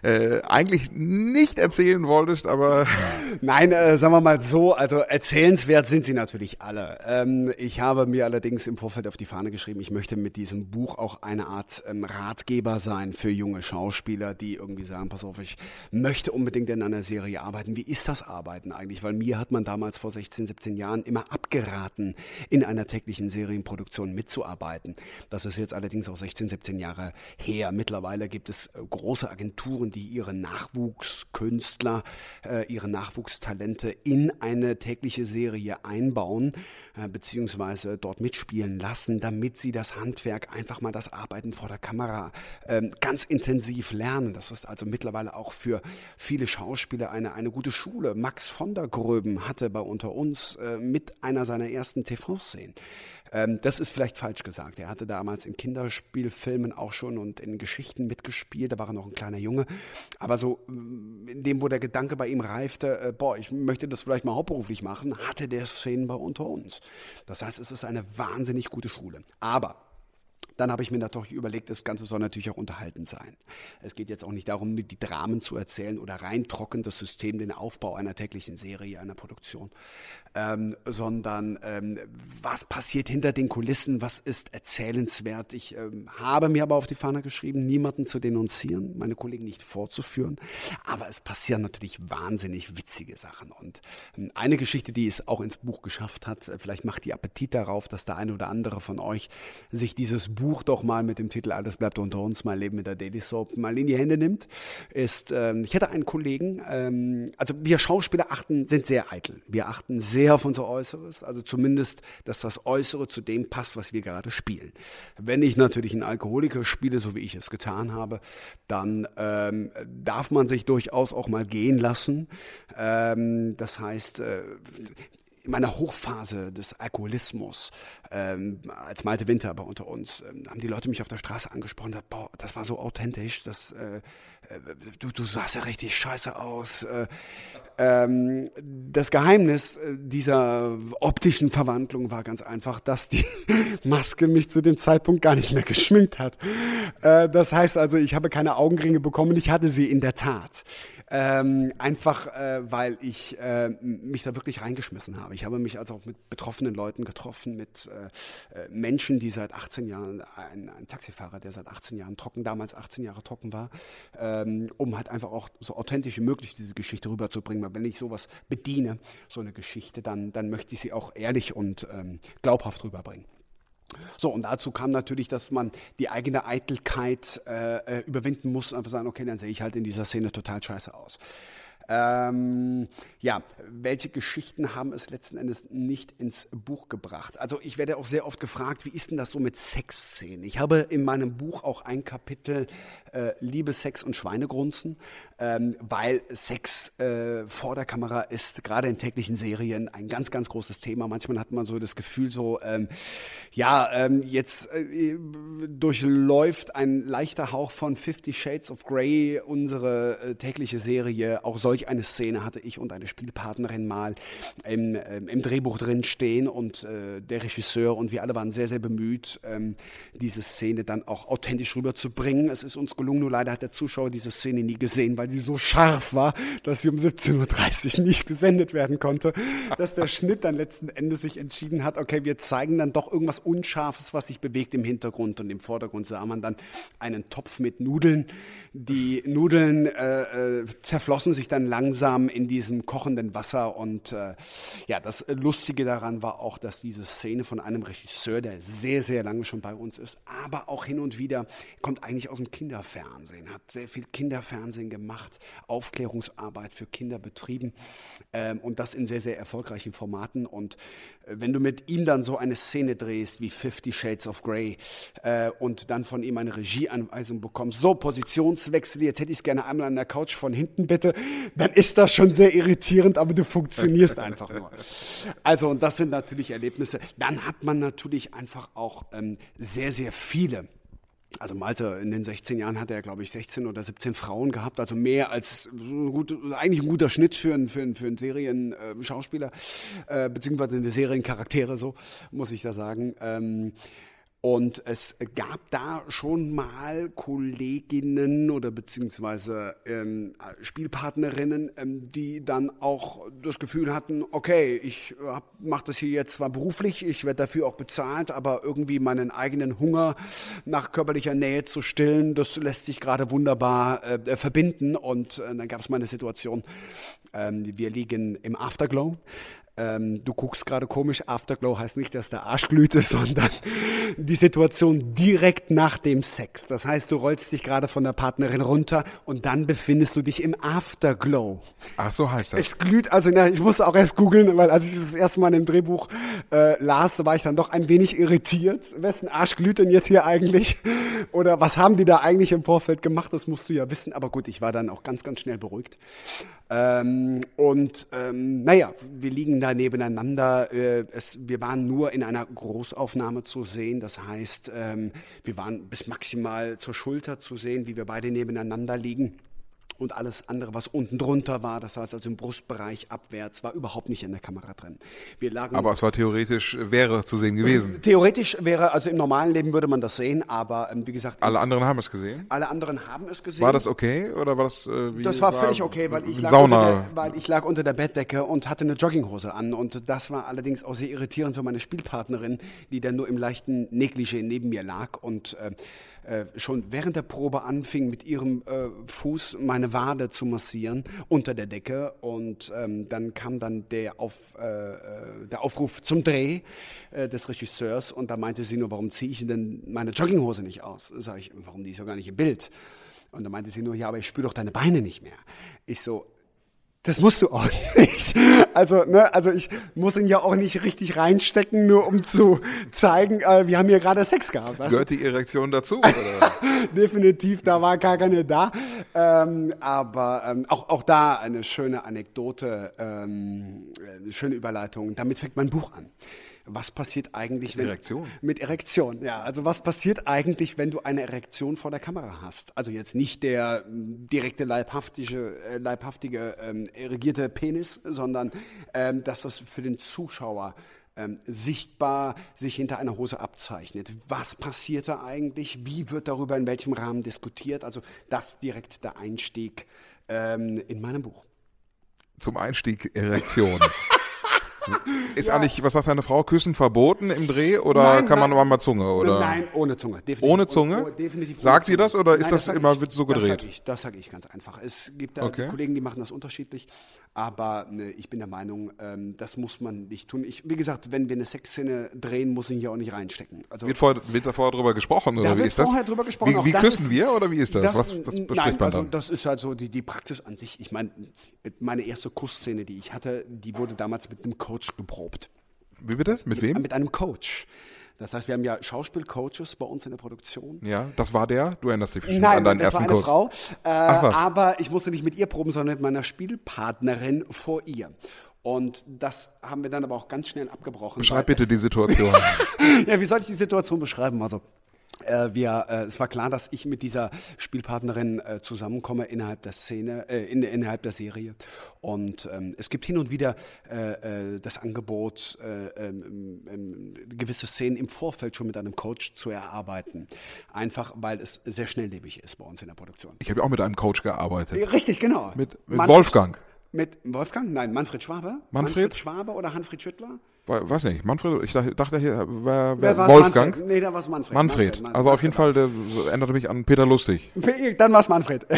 äh, eigentlich nicht erzählen wolltest, aber.
Nein, äh, sagen wir mal so, also erzählenswert sind sie natürlich alle. Ähm, ich habe mir allerdings im Vorfeld auf die Fahne geschrieben, ich möchte mit diesem Buch auch eine Art ähm, Ratgeber sein für junge Schauspieler, die irgendwie sagen, pass auf, ich möchte unbedingt in einer Serie arbeiten. Wie ist das Arbeiten eigentlich? Weil mir hat man damals vor 16, 17 Jahren immer abgeraten, in einer täglichen Serienproduktion mitzuarbeiten. Das ist jetzt allerdings auch 16, 17 Jahre her. Mittlerweile gibt es äh, große Agenturen, die ihre Nachwuchskünstler, äh, ihre Nachwuchstalente in eine tägliche Serie einbauen, äh, beziehungsweise dort mitspielen lassen, damit sie das Handwerk, einfach mal das Arbeiten vor der Kamera äh, ganz intensiv lernen. Das ist also mittlerweile auch für viele Schauspieler eine, eine gute Schule. Max von der Gröben hatte bei unter uns mit einer seiner ersten TV-Szenen. Ähm, das ist vielleicht falsch gesagt. Er hatte damals in Kinderspielfilmen auch schon und in Geschichten mitgespielt. Da war er noch ein kleiner Junge. Aber so mm, in dem, wo der Gedanke bei ihm reifte, äh, boah, ich möchte das vielleicht mal hauptberuflich machen, hatte der Szenen bei unter uns. Das heißt, es ist eine wahnsinnig gute Schule. Aber dann habe ich mir natürlich überlegt, das Ganze soll natürlich auch unterhaltend sein. Es geht jetzt auch nicht darum, die Dramen zu erzählen oder rein trocken das System, den Aufbau einer täglichen Serie, einer Produktion, ähm, sondern ähm, was passiert hinter den Kulissen, was ist erzählenswert. Ich ähm, habe mir aber auf die Fahne geschrieben, niemanden zu denunzieren, meine Kollegen nicht vorzuführen, aber es passieren natürlich wahnsinnig witzige Sachen und ähm, eine Geschichte, die es auch ins Buch geschafft hat, äh, vielleicht macht die Appetit darauf, dass der eine oder andere von euch sich dieses Buch Buch doch mal mit dem Titel Alles bleibt unter uns, mein Leben mit der Daily Soap mal in die Hände nimmt, ist, ähm, ich hatte einen Kollegen, ähm, also wir Schauspieler achten, sind sehr eitel. Wir achten sehr auf unser Äußeres, also zumindest, dass das Äußere zu dem passt, was wir gerade spielen. Wenn ich natürlich einen Alkoholiker spiele, so wie ich es getan habe, dann ähm, darf man sich durchaus auch mal gehen lassen. Ähm, das heißt, äh, in meiner Hochphase des Alkoholismus, ähm, als Malte Winter bei unter uns, ähm, haben die Leute mich auf der Straße angesprochen, und boah, das war so authentisch, das, äh, äh, du, du sahst ja richtig scheiße aus. Äh, ähm, das Geheimnis äh, dieser optischen Verwandlung war ganz einfach, dass die Maske mich zu dem Zeitpunkt gar nicht mehr geschminkt hat. Äh, das heißt also, ich habe keine Augenringe bekommen, ich hatte sie in der Tat. Ähm, einfach, äh, weil ich äh, mich da wirklich reingeschmissen habe. Ich habe mich also auch mit betroffenen Leuten getroffen, mit äh, äh Menschen, die seit 18 Jahren, ein, ein, Taxifahrer, der seit 18 Jahren trocken, damals 18 Jahre trocken war, ähm, um halt einfach auch so authentisch wie möglich diese Geschichte rüberzubringen. Weil wenn ich sowas bediene, so eine Geschichte, dann, dann möchte ich sie auch ehrlich und ähm, glaubhaft rüberbringen. So, und dazu kam natürlich, dass man die eigene Eitelkeit äh, äh, überwinden muss und einfach sagen, okay, dann sehe ich halt in dieser Szene total scheiße aus. Ähm, ja, welche Geschichten haben es letzten Endes nicht ins Buch gebracht? Also ich werde auch sehr oft gefragt, wie ist denn das so mit Sexszenen? Ich habe in meinem Buch auch ein Kapitel äh, Liebe, Sex und Schweinegrunzen, ähm, weil Sex äh, vor der Kamera ist gerade in täglichen Serien ein ganz, ganz großes Thema. Manchmal hat man so das Gefühl, so, ähm, ja, ähm, jetzt äh, durchläuft ein leichter Hauch von Fifty Shades of Grey unsere äh, tägliche Serie, auch solch eine Szene hatte ich und eine Spielpartnerin mal im, ähm, im Drehbuch drin stehen und äh, der Regisseur und wir alle waren sehr, sehr bemüht, ähm, diese Szene dann auch authentisch rüberzubringen. Es ist uns gelungen, nur leider hat der Zuschauer diese Szene nie gesehen, weil sie so scharf war, dass sie um 17.30 Uhr nicht gesendet werden konnte, dass der Schnitt dann letzten Endes sich entschieden hat, okay, wir zeigen dann doch irgendwas Unscharfes, was sich bewegt im Hintergrund und im Vordergrund sah man dann einen Topf mit Nudeln. Die Nudeln äh, äh, zerflossen sich dann langsam in diesem kochenden Wasser. Und äh, ja, das Lustige daran war auch, dass diese Szene von einem Regisseur, der sehr, sehr lange schon bei uns ist, aber auch hin und wieder kommt eigentlich aus dem Kinderfernsehen, hat sehr viel Kinderfernsehen gemacht, Aufklärungsarbeit für Kinder betrieben ähm, und das in sehr, sehr erfolgreichen Formaten. Und äh, wenn du mit ihm dann so eine Szene drehst wie Fifty Shades of Grey äh, und dann von ihm eine Regieanweisung bekommst, so Positionswechsel, jetzt hätte ich es gerne einmal an der Couch von hinten bitte, dann ist das schon sehr irritierend, aber du funktionierst einfach nur. Also, und das sind natürlich Erlebnisse. Dann hat man natürlich einfach auch ähm, sehr, sehr viele also Malte in den 16 Jahren hat er, glaube ich, 16 oder 17 Frauen gehabt, also mehr als gut, eigentlich ein guter Schnitt für einen, für einen, für einen Serien-Schauspieler, äh, beziehungsweise eine Seriencharaktere, so muss ich da sagen. Ähm, und es gab da schon mal Kolleginnen oder beziehungsweise ähm, Spielpartnerinnen, ähm, die dann auch das Gefühl hatten, okay, ich äh, mache das hier jetzt zwar beruflich, ich werde dafür auch bezahlt, aber irgendwie meinen eigenen Hunger nach körperlicher Nähe zu stillen, das lässt sich gerade wunderbar äh, verbinden. Und äh, dann gab es mal eine Situation, ähm, wir liegen im Afterglow ähm, du guckst gerade komisch, Afterglow heißt nicht, dass der Arsch glühte, sondern die Situation direkt nach dem Sex. Das heißt, du rollst dich gerade von der Partnerin runter und dann befindest du dich im Afterglow.
Ach, so heißt das.
Es glüht, also na, ich musste auch erst googeln, weil als ich das erste Mal im Drehbuch äh, las, war ich dann doch ein wenig irritiert. Wessen Arsch glüht denn jetzt hier eigentlich? Oder was haben die da eigentlich im Vorfeld gemacht? Das musst du ja wissen. Aber gut, ich war dann auch ganz, ganz schnell beruhigt. Ähm, und ähm, naja, wir liegen da nebeneinander. Äh, es, wir waren nur in einer Großaufnahme zu sehen. Das heißt, ähm, wir waren bis maximal zur Schulter zu sehen, wie wir beide nebeneinander liegen. Und alles andere, was unten drunter war, das heißt also im Brustbereich abwärts, war überhaupt nicht in der Kamera drin.
Wir lagen aber es war theoretisch, wäre zu sehen gewesen.
Theoretisch wäre, also im normalen Leben würde man das sehen, aber ähm, wie gesagt.
Alle anderen haben es gesehen?
Alle anderen haben es gesehen.
War das okay oder war das
äh, wie, Das war, war völlig okay, weil ich, lag Sauna. Der, weil ich lag unter der Bettdecke und hatte eine Jogginghose an und das war allerdings auch sehr irritierend für meine Spielpartnerin, die dann nur im leichten Negligé neben mir lag und äh, äh, schon während der Probe anfing, mit ihrem äh, Fuß meine Wade zu massieren unter der Decke. Und ähm, dann kam dann der, Auf, äh, äh der Aufruf zum Dreh äh, des Regisseurs und da meinte sie nur, warum ziehe ich denn meine Jogginghose nicht aus? Sag ich, warum die ist ja gar nicht im Bild? Und da meinte sie nur, ja, aber ich spüre doch deine Beine nicht mehr. Ich so, das musst du auch nicht. Also, ne, also ich muss ihn ja auch nicht richtig reinstecken, nur um zu zeigen, äh, wir haben hier gerade Sex gehabt.
Gehört die Erektion dazu?
Definitiv, da war gar keine da. Ähm, aber ähm, auch, auch da eine schöne Anekdote, ähm, eine schöne Überleitung. Damit fängt mein Buch an was passiert eigentlich,
wenn. Erektion.
Mit Erektion, ja. Also was passiert eigentlich, wenn du eine Erektion vor der Kamera hast? Also jetzt nicht der ähm, direkte leibhaftige, äh, leibhaftige ähm, erregierte Penis, sondern ähm, dass das für den Zuschauer ähm, sichtbar sich hinter einer Hose abzeichnet. Was passiert da eigentlich? Wie wird darüber in welchem Rahmen diskutiert? Also das direkt der Einstieg ähm, in meinem Buch.
Zum Einstieg Erektion. Ist ja. eigentlich, was sagt deine Frau, Küssen verboten im Dreh oder nein, kann man nur einmal Zunge? Oder?
Nein, ohne Zunge.
Definitiv. Ohne Zunge? Oh, definitiv sagt sie das oder nein, ist das, das immer ich, so gedreht? Das
sage ich, sag ich ganz einfach. Es gibt da okay. Kollegen, die machen das unterschiedlich. Aber ne, ich bin der Meinung, ähm, das muss man nicht tun. Ich, wie gesagt, wenn wir eine Sexszene drehen, muss ich hier auch nicht reinstecken.
Also, wird, vor, wird da vorher drüber gesprochen oder
da
wie ist das?
Drüber gesprochen.
Wie, wie küssen ist, wir oder wie ist das? das
was, was nein, also das ist halt so die, die Praxis an sich. Ich meine, meine erste Kussszene, die ich hatte, die wurde damals mit einem Coach geprobt.
Wie bitte? Mit wem?
Mit einem Coach. Das heißt, wir haben ja Schauspielcoaches bei uns in der Produktion.
Ja, das war der? Du erinnerst dich bestimmt
Nein,
an deinen
das
ersten
war eine Kurs. Frau. Äh, Ach, was? Aber ich musste nicht mit ihr proben, sondern mit meiner Spielpartnerin vor ihr. Und das haben wir dann aber auch ganz schnell abgebrochen.
Beschreib bitte die Situation.
ja, wie soll ich die Situation beschreiben? Also, äh, wir, äh, es war klar, dass ich mit dieser Spielpartnerin äh, zusammenkomme innerhalb der Szene, äh, in, innerhalb der Serie. Und ähm, es gibt hin und wieder äh, äh, das Angebot, ähm, ähm, gewisse Szenen im Vorfeld schon mit einem Coach zu erarbeiten. Einfach, weil es sehr schnelllebig ist bei uns in der Produktion.
Ich habe ja auch mit einem Coach gearbeitet.
Richtig, genau.
Mit, mit Wolfgang.
Mit Wolfgang? Nein, Manfred Schwabe.
Manfred?
Manfred Schwabe oder Hanfried Schüttler?
Weiß nicht, Manfred, ich dachte, hier war, war Wolfgang.
Manfred? Nee, da war es Manfred.
Manfred. Manfred. Manfred. Also auf jeden Fall, der erinnerte mich an Peter Lustig.
Dann war es Manfred.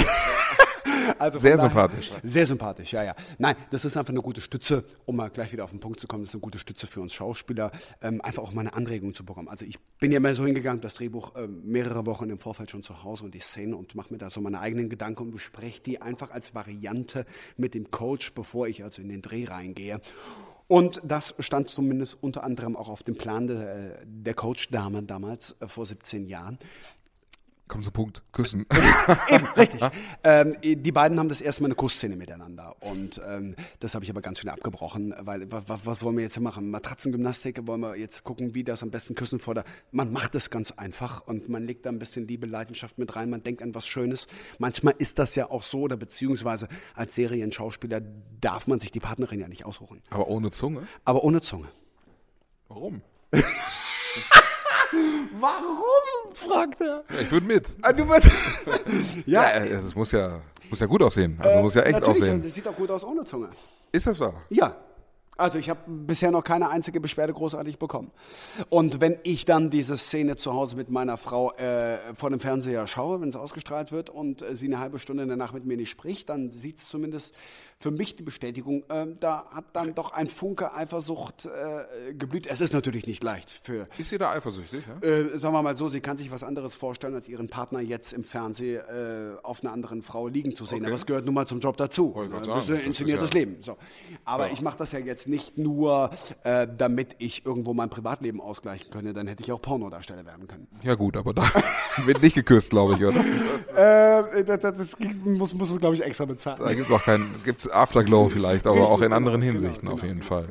Also sehr sympathisch.
Sehr sympathisch, ja, ja. Nein, das ist einfach eine gute Stütze, um mal gleich wieder auf den Punkt zu kommen, das ist eine gute Stütze für uns Schauspieler, ähm, einfach auch mal eine Anregung zu bekommen. Also ich bin ja mal so hingegangen, das Drehbuch äh, mehrere Wochen im Vorfeld schon zu Hause und die Szene und mache mir da so meine eigenen Gedanken und bespreche die einfach als Variante mit dem Coach, bevor ich also in den Dreh reingehe. Und das stand zumindest unter anderem auch auf dem Plan de, der Coach-Dame damals äh, vor 17 Jahren.
Komm zum Punkt, küssen.
Eben, richtig. ähm, die beiden haben das erste Mal eine Kussszene miteinander. Und ähm, das habe ich aber ganz schnell abgebrochen, weil was, wollen wir jetzt machen? Matratzengymnastik, wollen wir jetzt gucken, wie das am besten küssen vor der. Man macht es ganz einfach und man legt da ein bisschen Liebe, Leidenschaft mit rein, man denkt an was Schönes. Manchmal ist das ja auch so, oder beziehungsweise als Serienschauspieler darf man sich die Partnerin ja nicht aussuchen.
Aber ohne Zunge?
Aber ohne Zunge.
Warum?
Warum? fragt er.
Ja, ich würde mit.
Ah, du würdest.
ja, ja, es muss ja, muss ja gut aussehen. Also äh, muss ja echt aussehen.
Es sieht auch gut aus ohne Zunge.
Ist das wahr?
Ja. Also ich habe bisher noch keine einzige Beschwerde großartig bekommen. Und wenn ich dann diese Szene zu Hause mit meiner Frau äh, vor dem Fernseher schaue, wenn es ausgestrahlt wird und äh, sie eine halbe Stunde danach mit mir nicht spricht, dann sieht es zumindest für mich die Bestätigung, äh, da hat dann doch ein Funke Eifersucht äh, geblüht. Es ist natürlich nicht leicht für.
Ist sie da eifersüchtig?
Ja? Äh, sagen wir mal so, sie kann sich was anderes vorstellen, als ihren Partner jetzt im Fernsehen äh, auf einer anderen Frau liegen zu sehen. Okay. Aber es gehört nun mal zum Job dazu.
Das ist ein
inszeniertes ja Leben. So. Aber ja. ich mache das ja jetzt nicht nur, äh, damit ich irgendwo mein Privatleben ausgleichen könne, dann hätte ich auch Pornodarsteller werden können.
Ja gut, aber da wird nicht geküsst, glaube ich, oder?
Äh, das, das muss, muss es, glaube ich, extra bezahlen.
Da gibt es auch kein, gibt's Afterglow vielleicht, aber auch in anderen
genau,
Hinsichten
genau,
auf jeden
genau,
Fall.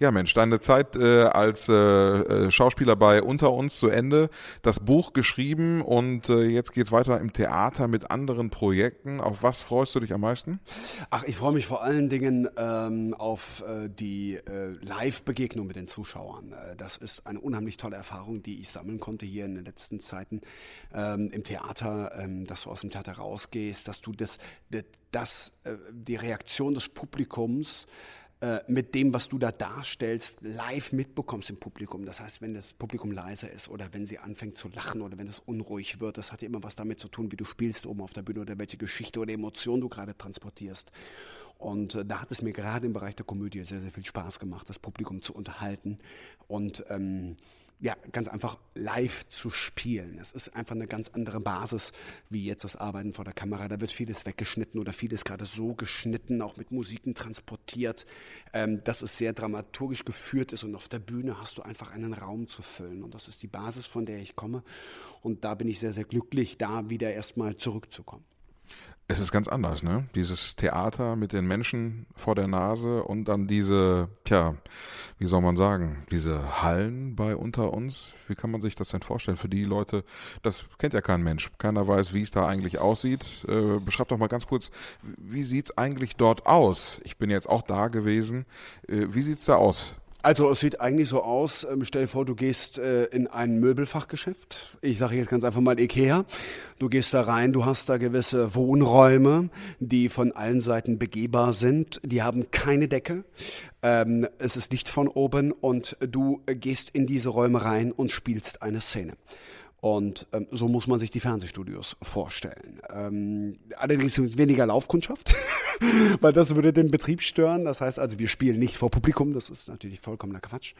Ja, Mensch, deine Zeit äh, als äh, äh, Schauspieler bei Unter uns zu Ende, das Buch geschrieben und äh, jetzt geht's weiter im Theater mit anderen Projekten. Auf was freust du dich am meisten?
Ach, ich freue mich vor allen Dingen ähm, auf äh, die äh, Live-Begegnung mit den Zuschauern. Äh, das ist eine unheimlich tolle Erfahrung, die ich sammeln konnte hier in den letzten Zeiten ähm, im Theater, ähm, dass du aus dem Theater rausgehst, dass du das, das, das äh, die Reaktion des Publikums äh, mit dem, was du da darstellst, live mitbekommst im Publikum. Das heißt, wenn das Publikum leiser ist oder wenn sie anfängt zu lachen oder wenn es unruhig wird, das hat ja immer was damit zu tun, wie du spielst oben auf der Bühne oder welche Geschichte oder Emotion du gerade transportierst. Und äh, da hat es mir gerade im Bereich der Komödie sehr, sehr viel Spaß gemacht, das Publikum zu unterhalten und ähm, ja, ganz einfach live zu spielen. Es ist einfach eine ganz andere Basis wie jetzt das Arbeiten vor der Kamera. Da wird vieles weggeschnitten oder vieles gerade so geschnitten, auch mit Musiken transportiert, ähm, dass es sehr dramaturgisch geführt ist und auf der Bühne hast du einfach einen Raum zu füllen. Und das ist die Basis, von der ich komme. Und da bin ich sehr, sehr glücklich, da wieder erstmal zurückzukommen.
Es ist ganz anders, ne? Dieses Theater mit den Menschen vor der Nase und dann diese, tja, wie soll man sagen, diese Hallen bei unter uns. Wie kann man sich das denn vorstellen für die Leute? Das kennt ja kein Mensch. Keiner weiß, wie es da eigentlich aussieht. Äh, beschreib doch mal ganz kurz, wie sieht's eigentlich dort aus? Ich bin jetzt auch da gewesen. Äh, wie sieht's da aus?
Also es sieht eigentlich so aus, ähm, stell dir vor, du gehst äh, in ein Möbelfachgeschäft. Ich sage jetzt ganz einfach mal Ikea. Du gehst da rein, du hast da gewisse Wohnräume, die von allen Seiten begehbar sind. Die haben keine Decke. Ähm, es ist Licht von oben und du gehst in diese Räume rein und spielst eine Szene. Und ähm, so muss man sich die Fernsehstudios vorstellen. Ähm, allerdings mit weniger Laufkundschaft, weil das würde den Betrieb stören. Das heißt also, wir spielen nicht vor Publikum, das ist natürlich vollkommener Quatsch.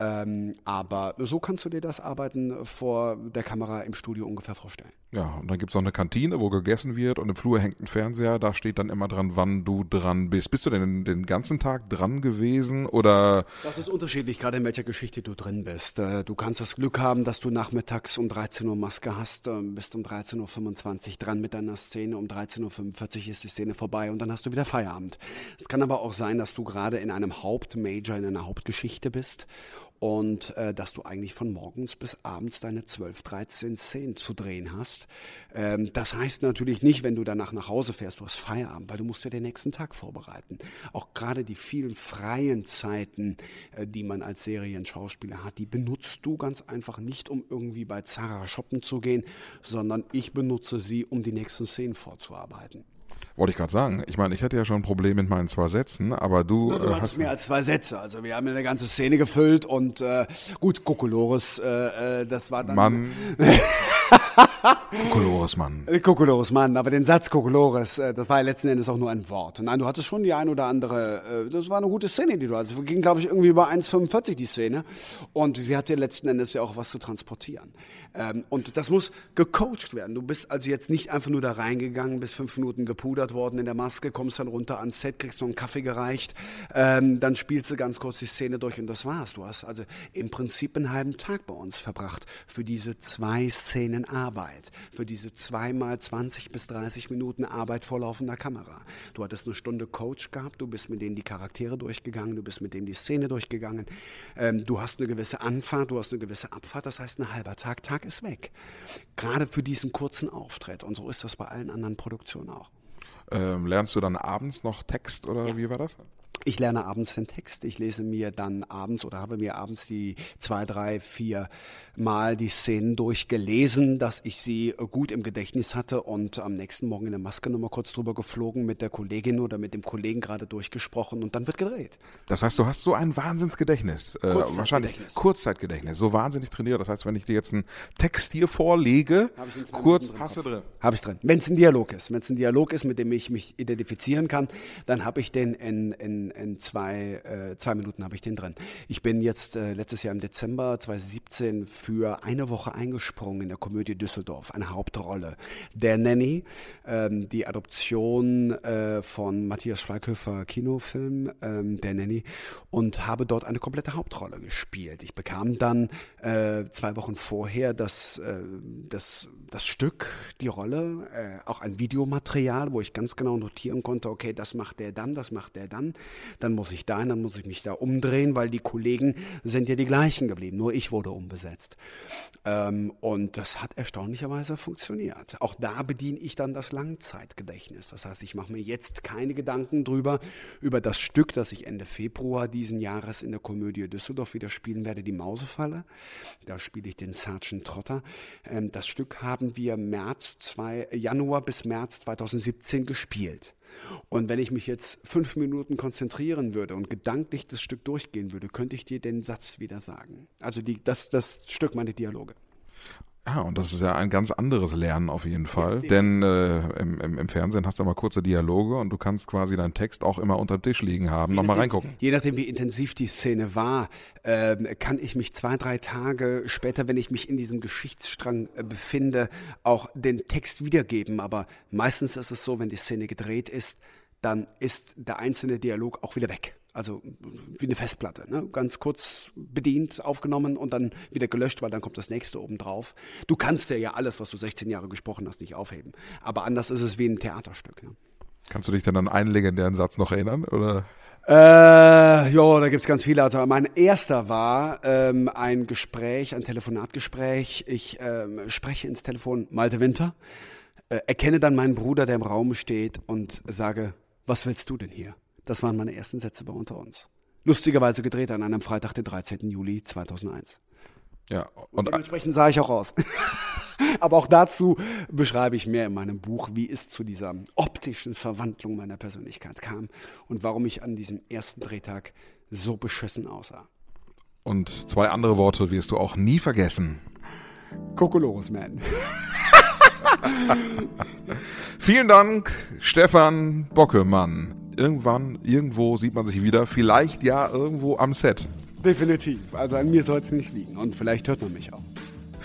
Ähm, aber so kannst du dir das Arbeiten vor der Kamera im Studio ungefähr vorstellen.
Ja, und dann gibt's auch eine Kantine, wo gegessen wird und im Flur hängt ein Fernseher, da steht dann immer dran, wann du dran bist. Bist du denn den ganzen Tag dran gewesen oder?
Das ist unterschiedlich, gerade in welcher Geschichte du drin bist. Äh, Du kannst das Glück haben, dass du nachmittags um 13 Uhr Maske hast, ähm, bist um 13.25 Uhr dran mit deiner Szene, um 13.45 Uhr ist die Szene vorbei und dann hast du wieder Feierabend. Es kann aber auch sein, dass du gerade in einem Hauptmajor, in einer Hauptgeschichte bist und äh, dass du eigentlich von morgens bis abends deine 12, 13 Szenen zu drehen hast. Ähm, das heißt natürlich nicht, wenn du danach nach Hause fährst, du hast Feierabend, weil du musst ja den nächsten Tag vorbereiten. Auch gerade die vielen freien Zeiten, äh, die man als Serienschauspieler hat, die benutzt du ganz einfach nicht, um irgendwie bei Zara shoppen zu gehen, sondern ich benutze sie, um die nächsten Szenen vorzuarbeiten.
Wollte ich gerade sagen. Ich meine, ich hatte ja schon ein Problem mit meinen zwei Sätzen, aber du,
Du
äh,
hast mehr als zwei Sätze. Also wir haben ja eine ganze Szene gefüllt und äh, gut, Kokolores, äh, äh, das war dann.
Mann. Kokolores Mann.
Äh, Kokolores, Mann, aber den Satz Kokolores, äh, das war ja letzten Endes auch nur ein Wort. Nein, du hattest schon die ein oder andere, äh, das war eine gute Szene, die du hattest. Ging, glaube ich, irgendwie über 1,45 die Szene. Und sie hatte letzten Endes ja auch was zu transportieren. Ähm, und das muss gecoacht werden. Du bist also jetzt nicht einfach nur da reingegangen, bist fünf Minuten gepudert worden in der Maske, kommst dann runter ans Set, kriegst noch einen Kaffee gereicht, ähm, dann spielst du ganz kurz die Szene durch und das war's. Du hast also im Prinzip einen halben Tag bei uns verbracht für diese zwei Szenen Arbeit, für diese zweimal 20 bis 30 Minuten Arbeit vor laufender Kamera. Du hattest eine Stunde Coach gehabt, du bist mit denen die Charaktere durchgegangen, du bist mit denen die Szene durchgegangen, ähm, du hast eine gewisse Anfahrt, du hast eine gewisse Abfahrt, das heißt ein halber Tag, Tag ist weg. Gerade für diesen kurzen Auftritt und so ist das bei allen anderen Produktionen auch.
Ähm, lernst du dann abends noch Text oder wie war das?
Ich lerne abends den Text. Ich lese mir dann abends oder habe mir abends die zwei, drei, vier Mal die Szenen durchgelesen, dass ich sie gut im Gedächtnis hatte und am nächsten Morgen in der Maske nochmal kurz drüber geflogen, mit der Kollegin oder mit dem Kollegen gerade durchgesprochen und dann wird gedreht.
Das heißt, du hast so ein Wahnsinnsgedächtnis. Äh, wahrscheinlich Kurzzeitgedächtnis. So wahnsinnig trainiert. Das heißt, wenn ich dir jetzt einen Text hier vorlege, kurz
drin
hast du drin.
Habe ich drin. Wenn es ein Dialog ist, wenn es ein Dialog ist, mit dem ich mich identifizieren kann, dann habe ich den in, in in, zwei, äh, zwei Minuten habe ich den drin. Ich bin jetzt äh, letztes Jahr im Dezember 2017 für eine Woche eingesprungen in der Komödie Düsseldorf, eine Hauptrolle. Der Nanny, ähm, die Adoption äh, von Matthias Schweighöfer Kinofilm, ähm, Der Nanny, und habe dort eine komplette Hauptrolle gespielt. Ich bekam dann äh, zwei Wochen vorher das, äh, das, das Stück, die Rolle, äh, auch ein Videomaterial, wo ich ganz genau notieren konnte, okay, das macht der dann, das macht der dann, dann muss ich dahin, dann muss ich mich da umdrehen, weil die Kollegen sind ja die gleichen geblieben, nur ich wurde umbesetzt. Ähm, und das hat erstaunlicherweise funktioniert. Auch da bediene ich dann das Langzeitgedächtnis. Das heißt, ich mache mir jetzt keine Gedanken drüber, über das Stück, das ich Ende Februar diesen Jahres in der Komödie Düsseldorf wieder spielen werde, die Mausefalle. Da spiele ich den Sergeant Trotter. Ähm, das Stück haben wir März zwei, Januar bis März 2017 gespielt. Und wenn ich mich jetzt fünf Minuten konzentrieren würde und gedanklich das Stück durchgehen würde, könnte ich dir den Satz wieder sagen. Also die, das, das Stück meine Dialoge.
Ja, und das ist ja ein ganz anderes Lernen auf jeden Fall. Ja, Denn äh, im, im, im, Fernsehen hast du mal kurze Dialoge und du kannst quasi deinen Text auch immer unterm Tisch liegen haben. Nochmal reingucken.
Je nachdem, wie intensiv die Szene war, äh, kann ich mich zwei, drei Tage später, wenn ich mich in diesem Geschichtsstrang äh, befinde, auch den Text wiedergeben. Aber meistens ist es so, wenn die Szene gedreht ist, dann ist der einzelne Dialog auch wieder weg. Also wie eine Festplatte, ne? ganz kurz bedient, aufgenommen und dann wieder gelöscht, weil dann kommt das nächste oben drauf. Du kannst ja, ja alles, was du 16 Jahre gesprochen hast, nicht aufheben. Aber anders ist es wie ein Theaterstück. Ne?
Kannst du dich dann an einen legendären Satz noch erinnern? Oder?
Äh, ja, da gibt's ganz viele. Also mein erster war ähm, ein Gespräch, ein Telefonatgespräch. Ich ähm, spreche ins Telefon Malte Winter, äh, erkenne dann meinen Bruder, der im Raum steht und sage, was willst du denn hier? Das waren meine ersten Sätze bei Unter uns. Lustigerweise gedreht an einem Freitag, den 13. Juli 2001.
Ja,
und, und dementsprechend sah ich auch aus. Aber auch dazu beschreibe ich mehr in meinem Buch, wie es zu dieser optischen Verwandlung meiner Persönlichkeit kam und warum ich an diesem ersten Drehtag so beschissen aussah.
Und zwei andere Worte wirst du auch nie vergessen.
Kokolores Man.
Vielen Dank, Stefan Bockelmann irgendwann, irgendwo sieht man sich wieder. Vielleicht ja irgendwo am Set.
Definitiv. Also an mir soll es nicht liegen. Und vielleicht hört man mich auch.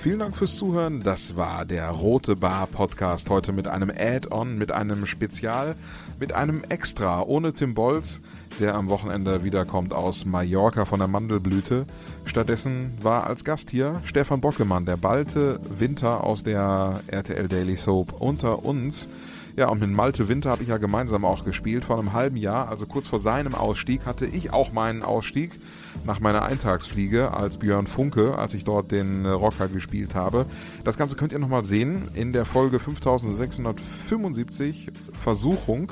Vielen Dank fürs Zuhören. Das war der Rote Bar Podcast heute mit einem Add-on, mit einem Spezial, mit einem Extra ohne Tim Bolz, der am Wochenende wiederkommt aus Mallorca von der Mandelblüte. Stattdessen war als Gast hier Stefan Bockemann, der balte Winter aus der RTL Daily Soap unter uns. Ja, und mit Malte Winter habe ich ja gemeinsam auch gespielt vor einem halben Jahr. Also kurz vor seinem Ausstieg hatte ich auch meinen Ausstieg nach meiner Eintagsfliege als Björn Funke, als ich dort den äh, Rocker gespielt habe. Das Ganze könnt ihr nochmal sehen in der Folge 5675 Versuchung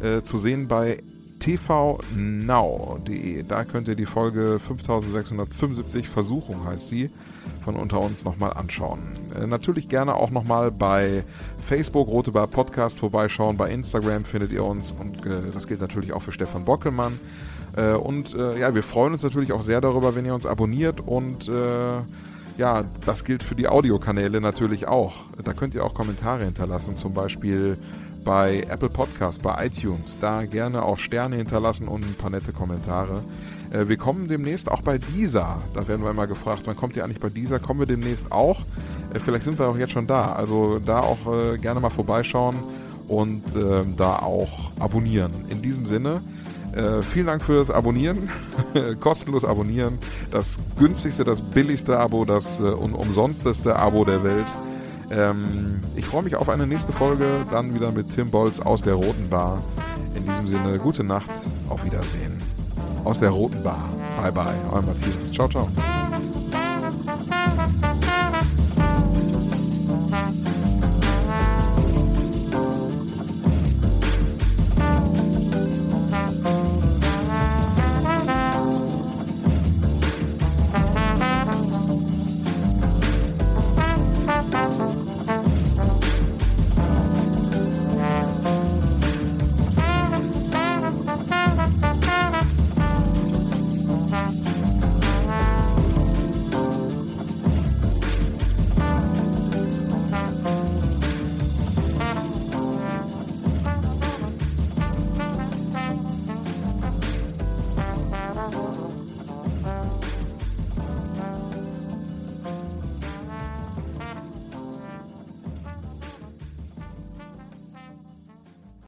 äh, zu sehen bei tvnow.de. Da könnt ihr die Folge 5675 Versuchung heißt sie von unter uns nochmal anschauen. Äh, natürlich gerne auch nochmal bei Facebook Rote Bar Podcast vorbeischauen. Bei Instagram findet ihr uns und äh, das gilt natürlich auch für Stefan Bockelmann. Äh, und ja, wir freuen uns natürlich auch sehr darüber, wenn ihr uns abonniert und ja, das gilt für die Audiokanäle natürlich auch. Da könnt ihr auch Kommentare hinterlassen, zum Beispiel bei Apple Podcast, bei iTunes. Da gerne auch Sterne hinterlassen und ein paar nette Kommentare. Äh, wir kommen demnächst auch bei dieser. Da werden wir immer gefragt, wann kommt ihr eigentlich bei dieser? Kommen wir demnächst auch? Äh, vielleicht sind wir auch jetzt schon da. Also da auch äh, gerne mal vorbeischauen und ähm, da auch abonnieren. In diesem Sinne, vielen Dank fürs Abonnieren. Kostenlos abonnieren. Das günstigste, das billigste Abo, das äh, umsonsteste Abo der Welt. Ähm, ich freue mich auf eine nächste Folge, dann wieder mit Tim Bolz aus der Roten Bar. In diesem Sinne, gute Nacht, auf Wiedersehen. Aus der Roten Bar. Bye bye, euer Matthias. Ciao, ciao.